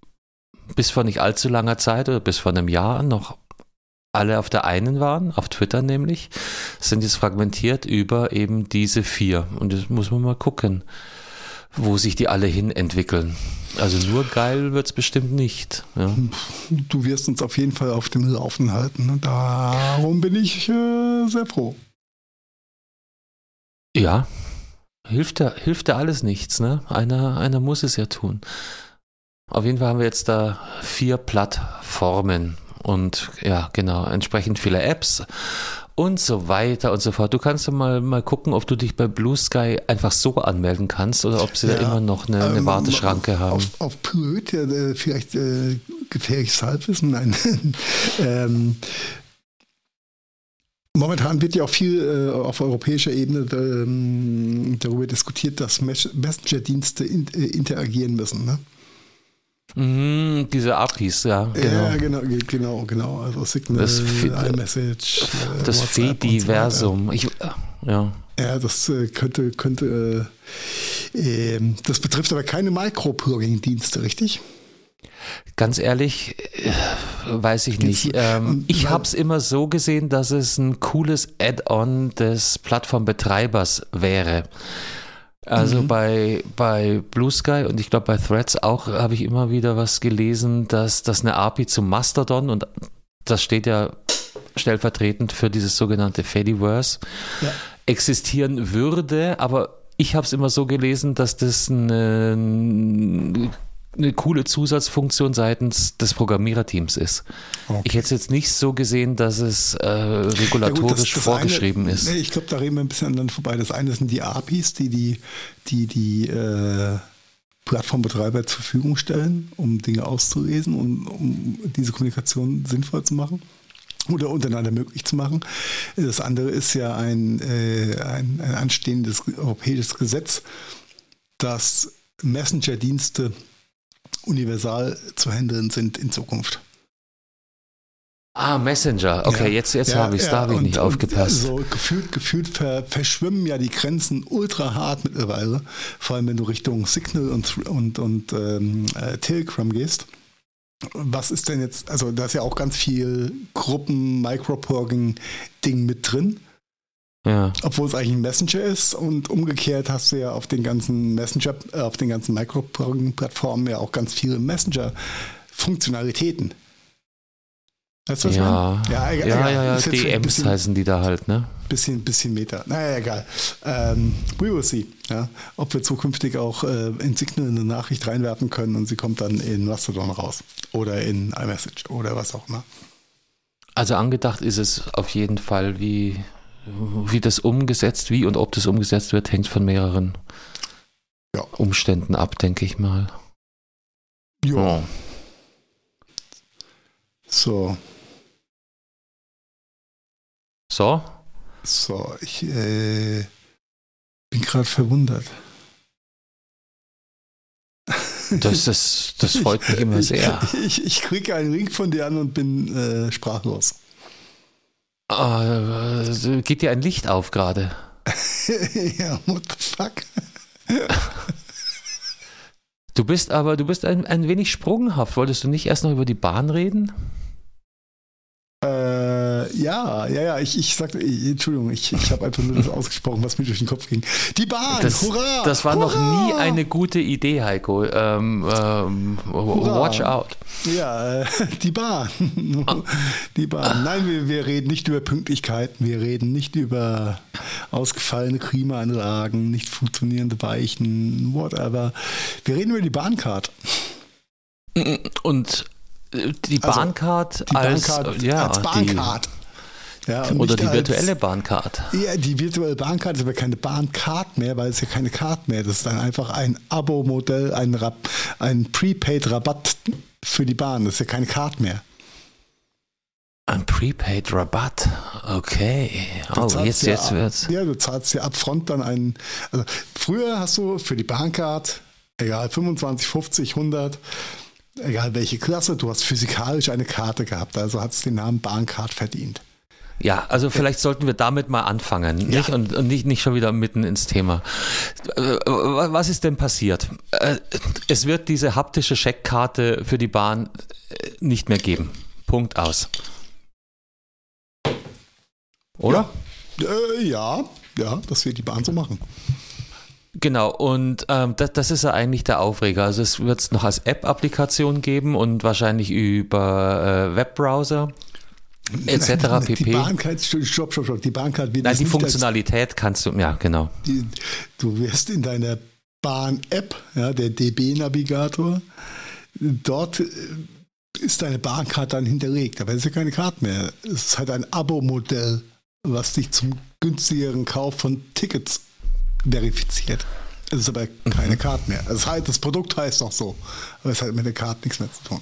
bis vor nicht allzu langer Zeit oder bis vor einem Jahr noch alle auf der einen waren, auf Twitter nämlich, sind jetzt fragmentiert über eben diese vier. Und das muss man mal gucken, wo sich die alle hin entwickeln. Also nur geil wird es bestimmt nicht. Ja.
Du wirst uns auf jeden Fall auf dem Laufen halten. Und darum bin ich äh, sehr froh.
Ja, hilft ja, hilft alles nichts. Ne? Einer, einer muss es ja tun. Auf jeden Fall haben wir jetzt da vier Plattformen und ja, genau, entsprechend viele Apps und so weiter und so fort. Du kannst ja mal, mal gucken, ob du dich bei Blue Sky einfach so anmelden kannst oder ob sie ja, da immer noch eine, eine ähm, Warteschranke haben.
Auf, auf ja, äh, vielleicht äh, gefährliches Halbwissen, nein. ähm, Momentan wird ja auch viel äh, auf europäischer Ebene ähm, darüber diskutiert, dass Messenger-Dienste in, äh, interagieren müssen. Ne?
Mhm, diese APIs, ja.
Genau. Ja, genau, genau, genau. Also Signal, das iMessage.
Äh, das Fediversum. So ja.
Ja, das äh, könnte, könnte, äh, ähm, das betrifft aber keine Micro-Plugging-Dienste, richtig?
Ganz ehrlich, äh, weiß ich nicht. Ähm, ich habe es immer so gesehen, dass es ein cooles Add-on des Plattformbetreibers wäre. Also mhm. bei, bei Blue Sky und ich glaube bei Threads auch habe ich immer wieder was gelesen, dass das eine API zum Mastodon und das steht ja stellvertretend für dieses sogenannte Fediverse ja. existieren würde, aber ich habe es immer so gelesen, dass das eine eine coole Zusatzfunktion seitens des Programmiererteams ist. Okay. Ich hätte es jetzt nicht so gesehen, dass es äh, regulatorisch ja gut, das, das vorgeschrieben
eine,
ist.
Nee, ich glaube, da reden wir ein bisschen aneinander vorbei. Das eine sind die APIs, die die, die, die äh, Plattformbetreiber zur Verfügung stellen, um Dinge auszulesen und um diese Kommunikation sinnvoll zu machen oder untereinander möglich zu machen. Das andere ist ja ein, äh, ein, ein anstehendes europäisches Gesetz, das Messenger-Dienste universal zu handeln sind in Zukunft.
Ah, Messenger. Okay, ja, jetzt, jetzt ja, habe ich es, ja, da ich nicht aufgepasst.
So gefühlt, gefühlt ver, verschwimmen ja die Grenzen ultra hart mittlerweile. Vor allem, wenn du Richtung Signal und, und, und ähm, äh, Telegram gehst. Was ist denn jetzt, also da ist ja auch ganz viel Gruppen-Microporging-Ding mit drin. Ja. Obwohl es eigentlich ein Messenger ist und umgekehrt hast du ja auf den ganzen Messenger, äh, auf den ganzen Microporging-Plattformen ja auch ganz viele Messenger-Funktionalitäten.
Weißt du, was ja. ja, ja, ja, ja, ja. DMs bisschen, heißen die da halt, ne?
Bisschen, bisschen Meta. Naja, egal. Ähm, we will see, ja, ob wir zukünftig auch äh, in Signal eine Nachricht reinwerfen können und sie kommt dann in Mastodon raus oder in iMessage oder was auch immer.
Also angedacht ist es auf jeden Fall, wie, wie das umgesetzt, wie und ob das umgesetzt wird, hängt von mehreren ja. Umständen ab, denke ich mal.
Ja. Oh. So,
so?
So, ich äh, bin gerade verwundert.
Das, das, das freut mich immer sehr.
Ich, ich, ich kriege einen Ring von dir an und bin äh, sprachlos.
Uh, geht dir ein Licht auf gerade?
ja, what the fuck?
du bist aber, du bist ein, ein wenig sprunghaft. Wolltest du nicht erst noch über die Bahn reden?
Äh, ja, ja, ja, ich, ich sagte, Entschuldigung, ich, ich habe einfach nur das ausgesprochen, was mir durch den Kopf ging. Die Bahn,
das,
hurra!
Das war
hurra!
noch nie eine gute Idee, Heiko. Ähm, ähm, watch out.
Ja, äh, die Bahn. Die Bahn. Nein, wir, wir reden nicht über Pünktlichkeit, wir reden nicht über ausgefallene Klimaanlagen, nicht funktionierende Weichen, whatever. Wir reden über die Bahncard.
Und die Bahncard,
also, als, Bahncard ja, als Bahncard.
Ja, oder die virtuelle als, Bahncard.
Ja, die virtuelle Bahncard ist aber keine Bahncard mehr, weil es ja keine Card mehr ist. Das ist dann einfach ein Abo-Modell, ein, ein Prepaid-Rabatt für die Bahn. Das ist ja keine Card mehr.
Ein Prepaid-Rabatt, okay. Oh, jetzt,
ja,
jetzt wird's.
Ja, du zahlst ja upfront dann einen. Also früher hast du für die Bahncard, egal, 25, 50, 100, egal welche Klasse, du hast physikalisch eine Karte gehabt, also hat es den Namen Bahncard verdient.
Ja, also vielleicht sollten wir damit mal anfangen nicht? Ja. Und, und, nicht, nicht schon wieder mitten ins Thema. Äh, was ist denn passiert? Äh, es wird diese haptische Scheckkarte für die Bahn äh, nicht mehr geben. Punkt aus. Oder?
Ja, äh, ja, ja, das wird die Bahn so machen.
Genau, und ähm, das, das ist ja eigentlich der Aufreger. Also es wird es noch als App-Applikation geben und wahrscheinlich über äh, Webbrowser etc. Pp.
Die Bahncard, stopp, stopp, stopp, die Bahncard
wird Nein, die Funktionalität als, kannst du, ja, genau.
Die, du wirst in deiner Bahn-App, ja, der DB-Navigator, dort äh, ist deine Bahncard dann hinterlegt, aber es ist ja keine Karte mehr. Es ist halt ein Abo-Modell, was dich zum günstigeren Kauf von Tickets verifiziert. Es ist aber keine mhm. Card mehr. Das, heißt, das Produkt heißt auch so, aber es hat mit der Card nichts mehr zu tun.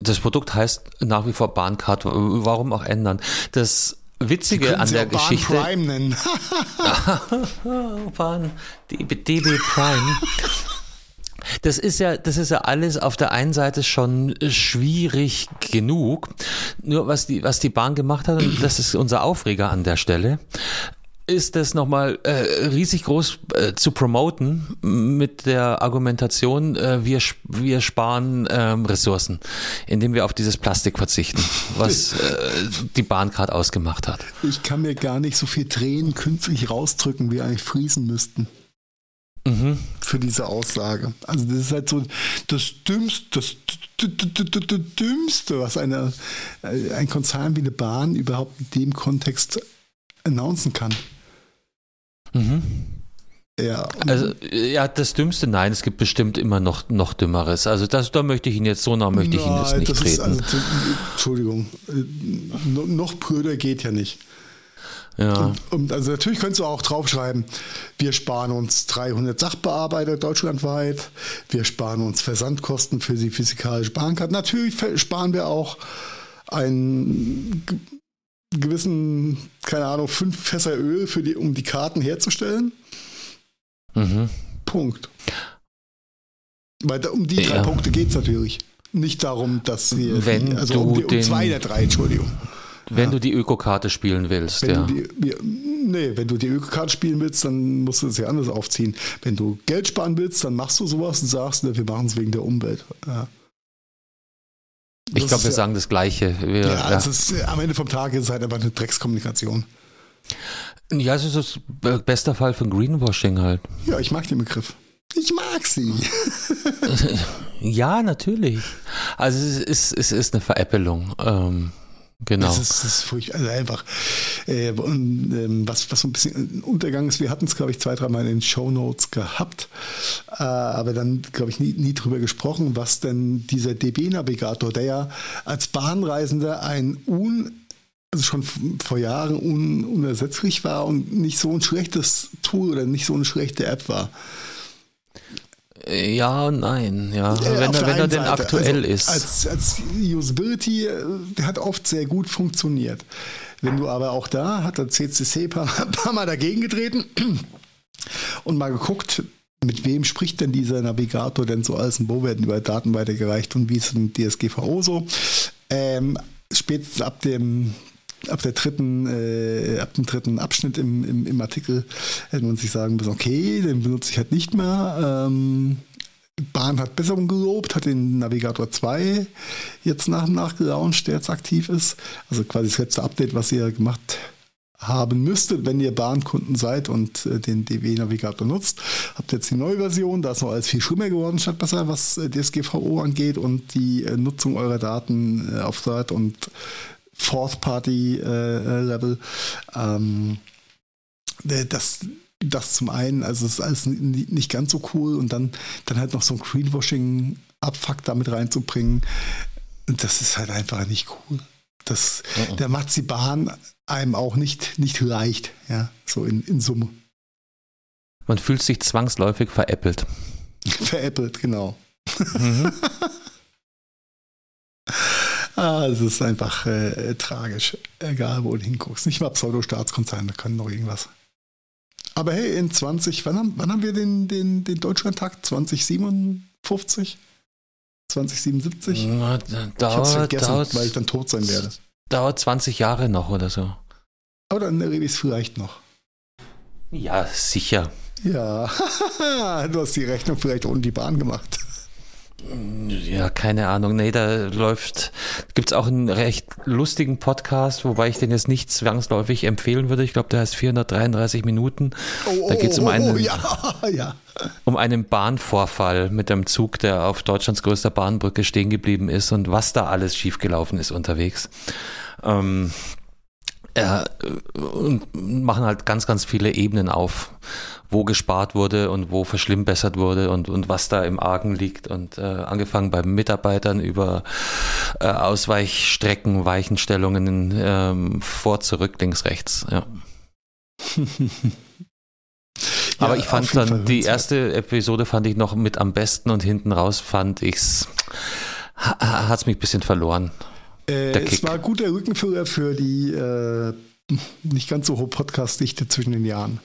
Das Produkt heißt nach wie vor Bahncard. Warum auch ändern? Das Witzige an der Bahn Geschichte.
Prime nennen.
Bahn DB Prime. Das ist ja, das ist ja alles auf der einen Seite schon schwierig genug. Nur was die, was die Bahn gemacht hat, und das ist unser Aufreger an der Stelle ist das nochmal äh, riesig groß äh, zu promoten mit der Argumentation, äh, wir, wir sparen ähm, Ressourcen, indem wir auf dieses Plastik verzichten, was äh, die Bahn gerade ausgemacht hat.
Ich kann mir gar nicht so viel Tränen künstlich rausdrücken, wie eigentlich friesen müssten. Mhm. Für diese Aussage. Also das ist halt so das Dümmste, das Dümmste, was eine, äh, ein Konzern wie eine Bahn überhaupt in dem Kontext announcen kann.
Mhm. Ja. Also, ja, das Dümmste, nein, es gibt bestimmt immer noch, noch Dümmeres. Also, das, da möchte ich ihn jetzt, so nah möchte ich ihn jetzt nicht treten. Also,
Entschuldigung, äh, noch blöder geht ja nicht. Ja. Und, und, also natürlich könntest du auch draufschreiben, wir sparen uns 300 Sachbearbeiter deutschlandweit, wir sparen uns Versandkosten für die physikalische Bahnkarte. Natürlich sparen wir auch ein gewissen, keine Ahnung, fünf Fässer Öl, für die, um die Karten herzustellen. Mhm. Punkt. Weil da, um die drei
Ja.
Punkte geht es natürlich. Nicht darum, dass wir.
Wenn
also
du
um, die, um
den-
zwei der drei, Entschuldigung.
Wenn du die Ökokarte spielen willst,
Wenn,
ja.
die, nee, wenn du die Ökokarte spielen willst, dann musst du es ja anders aufziehen. Wenn du Geld sparen willst, dann machst du sowas und sagst, ne, wir machen es wegen der Umwelt. Ja.
Ich glaube, wir
ja-
sagen das Gleiche. Wir,
Ja,
ja,
also es ist, am Ende vom Tag ist es halt einfach eine Dreckskommunikation.
ja, es ist das be- bester Fall von Greenwashing halt.
Ja, ich mag den Begriff. Ich mag sie.
Ja, natürlich. Also es ist, es ist eine Veräppelung. Ähm, genau.
Das ist, das ist furchtbar. Also einfach, äh, und, ähm, was, was so ein bisschen ein Untergang ist, wir hatten es, glaube ich, zwei, dreimal in den Shownotes gehabt, äh, aber dann, glaube ich, nie, nie drüber gesprochen, was denn dieser DB-Navigator, der ja als Bahnreisender ein un also schon vor Jahren un, unersetzlich war und nicht so ein schlechtes Tool oder nicht so eine schlechte App war.
Ja und nein, ja.
Äh,
wenn er, wenn er denn
Seite,
aktuell
also
ist.
Als, als Usability äh, hat oft sehr gut funktioniert. Wenn du aber auch da, hat der CCC ein paar, paar Mal dagegen getreten und mal geguckt, mit wem spricht denn dieser Navigator denn so alles und wo werden über Daten weitergereicht und wie ist denn DSGVO so. Ähm, spätestens ab dem ab der dritten, äh, ab dem dritten Abschnitt im, im, im Artikel hätte man sich sagen müssen, okay, den benutze ich halt nicht mehr. Ähm, Bahn hat Besserung gelobt, hat den Navigator 2 jetzt nach und nach gelauncht, der jetzt aktiv ist. Also quasi das letzte Update, was ihr gemacht haben müsstet, wenn ihr Bahnkunden seid und äh, den DW-Navigator nutzt. Habt jetzt die neue Version, da ist noch alles viel schlimmer geworden statt besser, was äh, DSGVO angeht und die äh, Nutzung eurer Daten äh, auf Third- und Fourth-Party-Level. ähm, äh, das, das zum einen, also es ist alles ni- nicht ganz so cool und dann, dann halt noch so ein Greenwashing-Abfuck damit reinzubringen, das ist halt einfach nicht cool. Das,
Mhm.
Da macht die Bahn einem auch nicht, nicht leicht, ja, so in, in Summe.
Man fühlt sich zwangsläufig veräppelt.
Veräppelt, genau.
Mhm.
Ah, es ist einfach äh, tragisch, egal wo du hinguckst. Nicht mal Pseudo-Staatskonzerne können noch irgendwas. Aber hey, in 20, wann haben, wann haben wir den, den, den Deutschlandtag? 2057? 2077?
Na,
Ich hab's vergessen,
dauert,
weil ich dann tot sein werde.
dauert 20 Jahre noch oder so.
Aber dann erlebe ich es vielleicht noch.
Ja, sicher.
Ja, du hast die Rechnung vielleicht ohne die Bahn gemacht.
Ja, keine Ahnung. Nee, da läuft, gibt's auch einen recht lustigen Podcast, wobei ich den jetzt nicht zwangsläufig empfehlen würde. Ich glaube, der heißt 433 Minuten.
Oh,
Da geht's um
oh,
einen-
oh, ja, ja.
um einen Bahnvorfall mit einem Zug, der auf Deutschlands größter Bahnbrücke stehen geblieben ist und was da alles schiefgelaufen ist unterwegs. Ähm, äh, und machen halt ganz, ganz viele Ebenen auf, wo gespart wurde und wo verschlimmbessert wurde und, und was da im Argen liegt. Und äh, angefangen bei Mitarbeitern über äh, Ausweichstrecken, Weichenstellungen ähm, vor, zurück, links, rechts. Ja. Aber
Ja,
ich fand dann,
Fall
die erste Episode fand ich noch mit am besten und hinten raus fand ich's, ha, hat's mich ein bisschen verloren.
Äh, es war guter Rückenfüller für die äh, nicht ganz so hohe Podcast-Dichte zwischen den Jahren.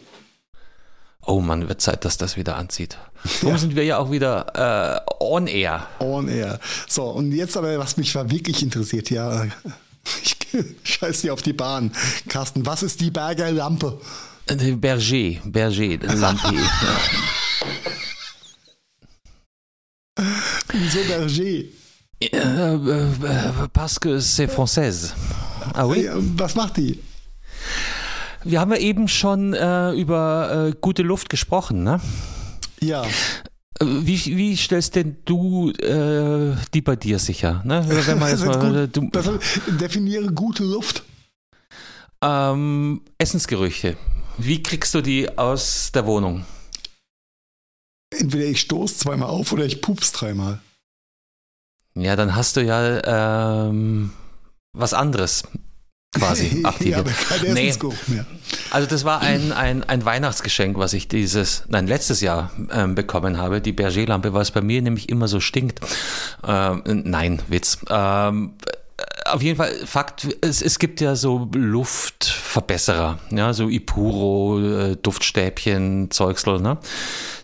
Oh Mann, wird Zeit, dass das wieder anzieht. Darum sind wir ja auch wieder äh, on air.
On air. So, und jetzt aber, was mich war wirklich interessiert, ja, ich scheiß dir auf die Bahn. Carsten, was ist die Berger Lampe?
Berger, Berger, Lampe. ja.
Wieso Berger?
Äh, äh, äh, parce que c'est française. Ah oui?
Was macht die?
Wir haben ja eben schon äh, über äh, gute Luft gesprochen, ne?
Ja,
Wie, wie stellst denn du äh, die bei dir sicher? Ne? Wenn man jetzt mal,
gut.
du,
das, definiere gute Luft.
ähm, Essensgerüche. Wie kriegst du die aus der Wohnung?
Entweder ich stoße zweimal auf oder ich pups dreimal.
Ja, dann hast du ja ähm, was anderes quasi
ja,
aktiviert.
kein
Nee. Also das war ein, ein, ein Weihnachtsgeschenk, was ich dieses, nein, letztes Jahr ähm, bekommen habe, die Berger-Lampe, weil es bei mir nämlich immer so stinkt. Ähm, nein, Witz. Ähm, auf jeden Fall, Fakt, es, es gibt ja so Luftverbesserer, ja, so Ipuro, äh, Duftstäbchen, Zeugsel, ne?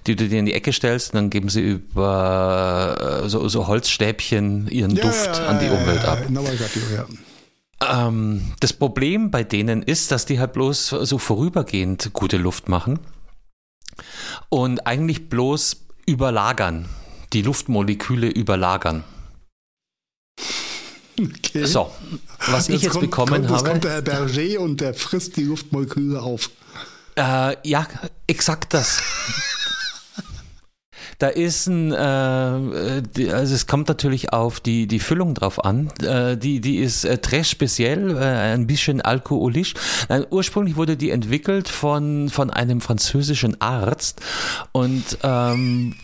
die du dir in die Ecke stellst und dann geben sie über äh, so, so Holzstäbchen ihren ja, Duft an die Umwelt ab. Ähm, das Problem bei denen ist, dass die halt bloß so vorübergehend gute Luft machen und eigentlich bloß überlagern, die Luftmoleküle überlagern. Okay. So, was ich jetzt kommt, bekommen
kommt,
habe.
Jetzt kommt der Berger und der frisst die Luftmoleküle auf.
Äh, ja, exakt das. Da ist ein, äh, die, also es kommt natürlich auf die, die Füllung drauf an. Äh, die, die ist äh, très speziell, äh, ein bisschen alkoholisch. Nein, ursprünglich wurde die entwickelt von, von einem französischen Arzt und ähm,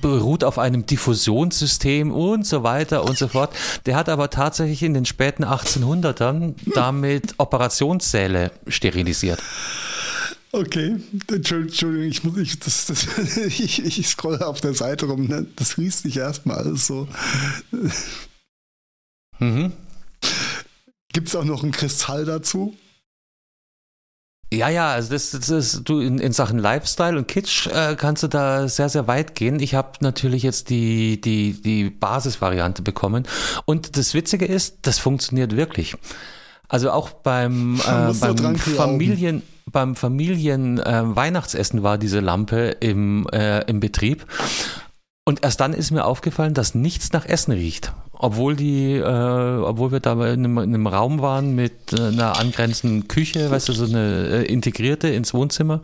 beruht auf einem Diffusionssystem und so weiter und so fort. Der hat aber tatsächlich in den späten 1800ern damit Operationssäle sterilisiert.
Okay, Entschuldigung, ich muss ich, das, das, ich, ich scrolle auf der Seite rum, ne? das liest sich erstmal alles so. Mhm. Gibt es auch noch einen Kristall dazu?
Ja, ja, also das, das ist, du in, in Sachen Lifestyle und Kitsch äh, kannst du da sehr, sehr weit gehen. Ich habe natürlich jetzt die, die, die Basisvariante bekommen. Und das Witzige ist, das funktioniert wirklich. Also auch beim, äh, beim Familien beim Familien-Weihnachtsessen äh, war diese Lampe im, äh, im Betrieb. Und erst dann ist mir aufgefallen, dass nichts nach Essen riecht. Obwohl die, äh, obwohl wir da in einem, in einem, Raum waren mit äh, einer angrenzenden Küche, weißt du, so eine äh, integrierte ins Wohnzimmer.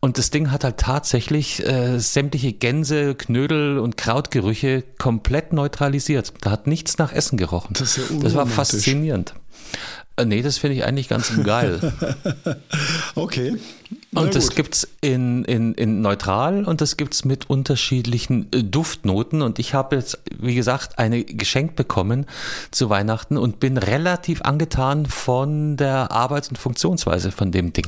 Und das Ding hat halt tatsächlich äh, sämtliche Gänse, Knödel und Krautgerüche komplett neutralisiert. Da hat nichts nach Essen gerochen. Das, ja das war faszinierend. Äh, nee, das finde ich eigentlich ganz geil.
okay.
Na und das gibt es in, in, in neutral und das gibt es mit unterschiedlichen äh, Duftnoten. Und ich habe jetzt, wie gesagt, eine geschenkt bekommen zu Weihnachten und bin relativ angetan von der Arbeits- und Funktionsweise von dem Ding.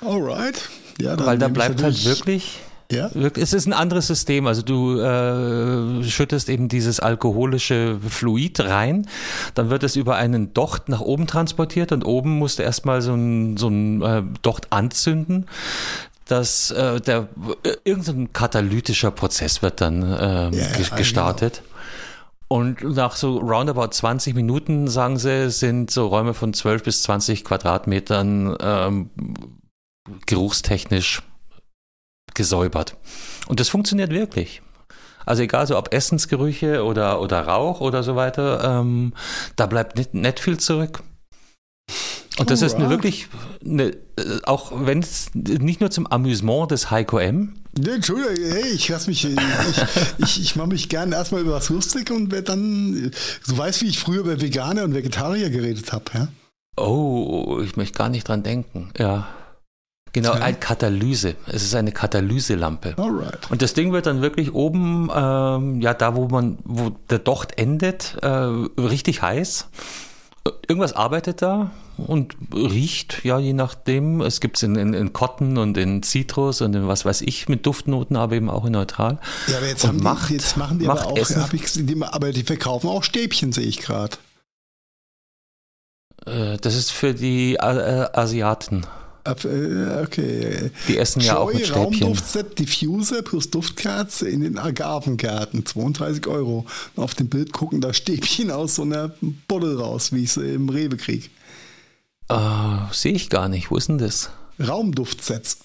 Alright.
Ja, Weil da bleibt halt wirklich ja? Es ist ein anderes System. Also du äh, schüttest eben dieses alkoholische Fluid rein, dann wird es über einen Docht nach oben transportiert und oben musst du erstmal so ein, so ein äh, Docht anzünden dass äh, der äh, irgendein katalytischer Prozess wird dann äh, ja, gestartet. Genau. Und nach so roundabout 20 Minuten, sagen sie, sind so Räume von 12 bis 20 Quadratmetern ähm, geruchstechnisch gesäubert. Und das funktioniert wirklich. Also egal, so ob Essensgerüche oder, oder Rauch oder so weiter, ähm, da bleibt nicht, nicht viel zurück. Und das oh, ist eine wirklich, eine, äh, auch wenn es nicht nur zum Amüsement des Heiko M.
Nee, Entschuldigung, hey, ich lass mich, ich, ich, ich mache mich gerne erstmal über was lustig und werde dann, du weißt, wie ich früher über Veganer und Vegetarier geredet habe, ja?
Oh, ich möchte gar nicht dran denken, ja. Genau, okay. ein Katalyse. Es ist eine Katalyselampe. Alright. Und das Ding wird dann wirklich oben, ähm, ja, da wo man, wo der Docht endet, äh, richtig heiß. Irgendwas arbeitet da und riecht, ja, je nachdem. Es gibt es in, in, in Cotton und in Citrus und in was weiß ich mit Duftnoten, aber eben auch in neutral.
Ja, aber jetzt, haben macht, die, jetzt machen die aber auch, ich, die, aber die verkaufen auch Stäbchen, sehe ich gerade.
Äh, das ist für die äh, Asiaten.
Äh, okay.
Die essen Joy, ja auch mit Stäbchen.
Raumduftset Diffuser plus Duftkerze in den Agavengärten. 32 Euro. auf dem Bild gucken da Stäbchen aus so einer Buddel raus, wie ich sie im Rewe kriege.
Uh, Sehe ich gar nicht. Wo ist denn das?
Raumduftsets.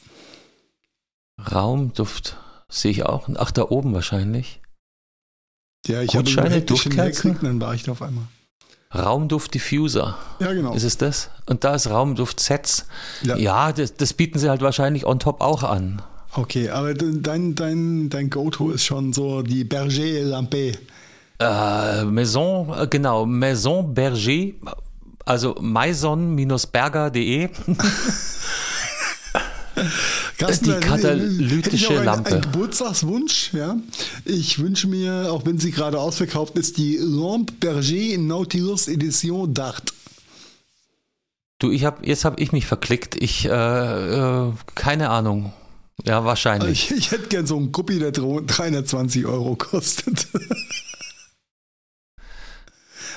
Raumduft. Sehe ich auch. Ach, da oben wahrscheinlich.
Ja, ich habe eine Duftkerzen. Dann war ich da auf einmal.
Raumduft Diffuser.
Ja, genau.
Ist es das? Und da ist Raumduft Sets. Ja, ja das, das, bieten sie halt wahrscheinlich on top auch an.
Okay, aber dein, dein, dein Go-To ist schon so die Berger Lampe.
Äh, Maison, äh, genau, Maison Berger, also maison-berger.de.
Carsten,
die katalytische
ich ein,
Lampe.
Ein Geburtstagswunsch, ja. Ich wünsche mir, auch wenn sie gerade ausverkauft ist, die Lampe Berger Nautilus Edition Dart.
Du, ich habe jetzt habe ich mich verklickt. Ich äh, äh, keine Ahnung. Ja, wahrscheinlich.
Ich, ich hätte gern so einen Guppi, der 320 Euro kostet.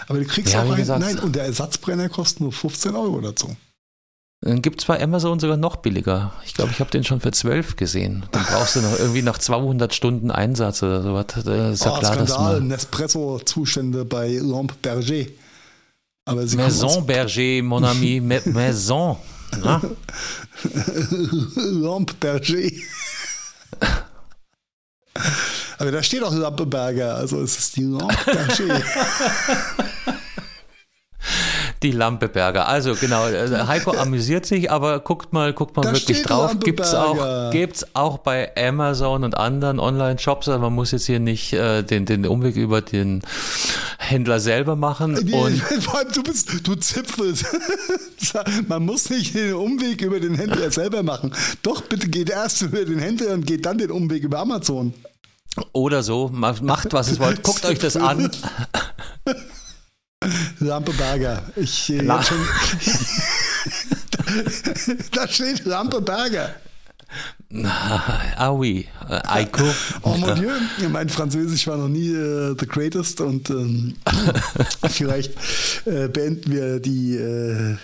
Aber du kriegst ja, auch einen. Nein, und der Ersatzbrenner kostet nur 15 Euro dazu.
Dann gibt es bei Amazon sogar noch billiger. Ich glaube, ich habe den schon für 12 gesehen. Dann brauchst du noch irgendwie noch 200 Stunden Einsatz oder sowas. Das ist ja
oh,
klar,
Skandal, Nespresso-Zustände bei Lampe Berger. Aber sie
Maison Berger, mon ami, Ma- Maison. Na?
Lampe Berger. Aber da steht auch Lampe Berger, also es ist die Lampe Berger.
Die Lampeberger. Also genau, äh, Heiko amüsiert sich, aber guckt mal, guckt mal
Da
wirklich drauf. Gibt's auch, gibt's auch bei Amazon und anderen Online-Shops. Also man muss jetzt hier nicht äh, den, den Umweg über den Händler selber machen.
Nee,
Und
vor allem du bist, du zipfelst. Man muss nicht den Umweg über den Händler selber machen. Doch, bitte geht erst über den Händler und geht dann den Umweg über Amazon.
oder so, ma- macht was es wollt. Guckt euch das an.
Lampe Berger. Ich, äh,
La-
schon, da steht Lampe Berger.
Ah oui, äh, Heiko.
Oh mon Dieu, mein Französisch war noch nie äh, the greatest und ähm, vielleicht äh, beenden wir die äh,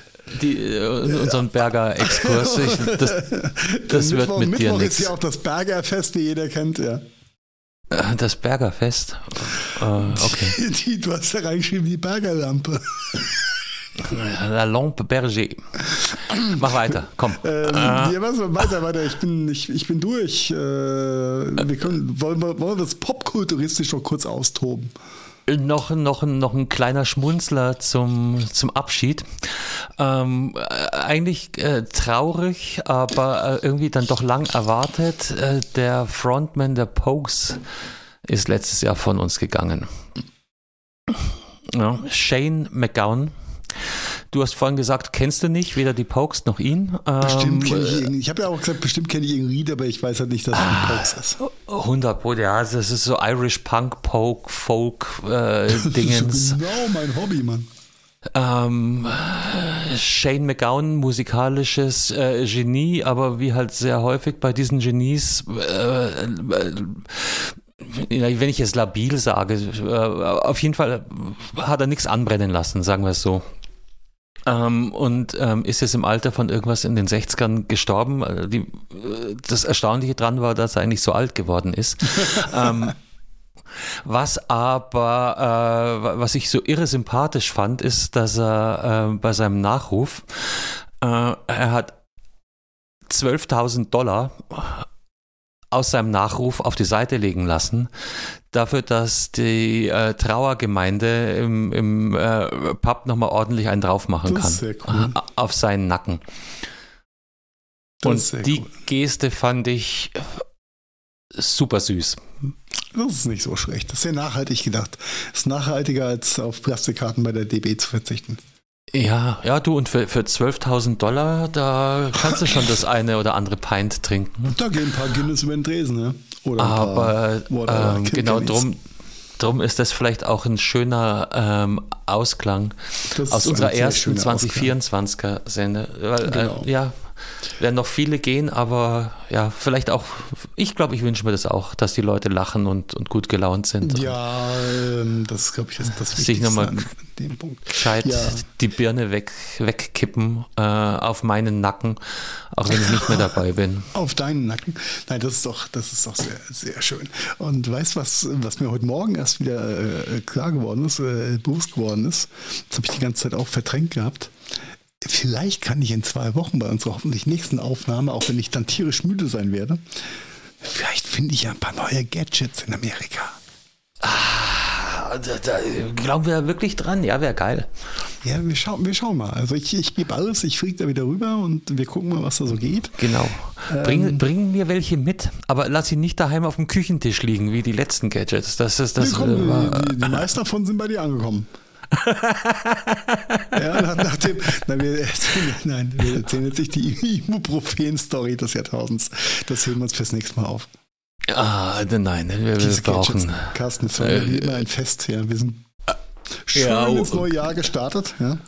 Die, äh, unseren Berger-Exkurs. Ich- Das, das wird
Mittwoch,
mit dir
Mittwoch ist
nichts.
ja auch das Bergerfest, wie jeder kennt, ja.
Äh, Das Bergerfest. Äh, okay.
Die, du hast da reingeschrieben, die Bergerlampe.
La Lampe Berger. Mach weiter, komm.
Ähm,
Ah.
ja, was, weiter, weiter. Ich bin, ich, ich bin durch. Äh, wir können, wollen, wir, wollen wir das popkulturistisch noch kurz austoben?
Noch, noch, noch ein kleiner Schmunzler zum, zum Abschied. Ähm, äh, eigentlich äh, traurig, aber äh, irgendwie dann doch lang erwartet. Äh, der Frontman der Pokes ist letztes Jahr von uns gegangen. Ja, Shane McGowan. Du hast vorhin gesagt, kennst du nicht, weder die Pokes noch ihn.
Bestimmt
Ähm,
kenne ich ihn. Ich habe ja auch gesagt, bestimmt kenne ich ihn Ried, aber ich weiß halt nicht, dass es
Ah.
ein Pokes ist.
100 Pro, ja, das ist so Irish Punk, Poke, Folk, äh, Dingens.
Genau mein Hobby, Mann.
Ähm, Shane McGowan, musikalisches äh, Genie, aber wie halt sehr häufig bei diesen Genies, äh, äh, wenn ich jetzt labil sage, äh, auf jeden Fall hat er nichts anbrennen lassen, sagen wir es so. Ähm, und ähm, ist jetzt im Alter von irgendwas in den 60ern gestorben. Äh, Die, äh, das Erstaunliche dran war, dass er eigentlich so alt geworden ist. ähm, was aber, äh, was ich so irre sympathisch fand, ist, dass er äh, bei seinem Nachruf, äh, er hat 12.000 Dollar aus seinem Nachruf auf die Seite legen lassen, dafür, dass die äh, Trauergemeinde im, im äh, Pub nochmal ordentlich einen drauf machen
Das
kann.
ist sehr cool.
Auf seinen Nacken.
Das
Und
ist sehr
die
cool.
Geste fand ich super süß.
Das ist nicht so schlecht. Das ist sehr nachhaltig gedacht. Das ist nachhaltiger, als auf Plastikkarten bei der DB zu verzichten.
Ja, ja, du, und für, für 12.000 Dollar, da kannst du schon das eine oder andere Pint trinken.
Da gehen ein paar Guinness über den Tresen, ja.
Aber ähm, genau drum, drum ist das vielleicht auch ein schöner ähm, Ausklang
Das
aus unserer ersten
schöner
2024er Sende. Weil,
Genau.
äh, ja, werden noch viele gehen, aber ja, vielleicht auch, ich glaube, ich wünsche mir das auch, dass die Leute lachen und, und gut gelaunt sind.
Ja, ähm, das ist, glaube ich, das, das
Sich
Wichtigste
nochmal
an dem Punkt.
gescheit
Ja.
die Birne weg, wegkippen äh, auf meinen Nacken, auch wenn ich nicht mehr dabei bin.
Auf deinen Nacken. Nein, das ist doch, das ist doch sehr, sehr schön. Und weißt du, was, was mir heute Morgen erst wieder äh, klar geworden ist, äh, bewusst geworden ist? Das habe ich die ganze Zeit auch verdrängt gehabt. Vielleicht kann ich in zwei Wochen bei unserer hoffentlich nächsten Aufnahme, auch wenn ich dann tierisch müde sein werde, vielleicht finde ich ja ein paar neue Gadgets in Amerika.
Ah, Da, da glauben wir wirklich dran? Ja, wäre geil.
Ja, wir, schauen, wir schauen mal. Also ich, ich gebe alles, ich fliege da wieder rüber und wir gucken mal, was da so geht.
Genau. Bring,
Ähm.
bring mir welche mit, aber lass sie nicht daheim auf dem Küchentisch liegen, wie die letzten Gadgets. Das ist das.
Nee, komm,
äh,
die, die meisten davon sind bei dir angekommen. ja, nach, nach dem, nein, wir erzählen, nein, wir erzählen jetzt nicht die Ibuprofen-Story des Jahrtausends. Das heben wir uns fürs nächste Mal auf.
ah, nein, wir, wir brauchen.
Gadgets, Carsten, es war
Äh,
wie immer ein Fest. Ja. Wir sind schön
Ja,
ins neue Jahr gestartet. Ja.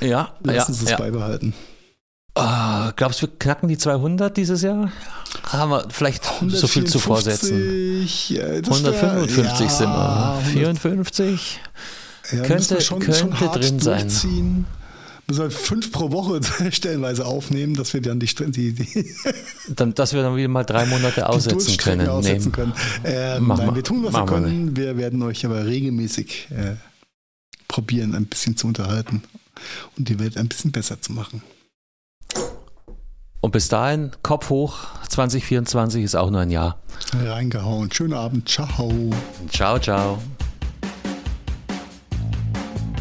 Ja, ja,
Lass uns das
ja.
beibehalten.
Ah, glaubst du, wir knacken die 200 dieses Jahr? Haben wir vielleicht so viel zu vorsetzen?
154, ja, das wär-
155 sind wir.
100
54?
Ja,
Könnte-
schon,
könnte
schon hart
drin sein.
müssen wir fünf pro Woche stellenweise aufnehmen, dass wir dann die, die, die
dann, dass wir dann wieder mal drei Monate aussetzen können.
Aussetzen können. Äh, nein, wir tun, was wir können. Wir werden euch aber regelmäßig äh, probieren, ein bisschen zu unterhalten und die Welt ein bisschen besser zu machen.
Und bis dahin, Kopf hoch, 2024 ist auch nur ein Jahr.
Reingehauen. Schönen Abend. Ciao.
Ciao, ciao.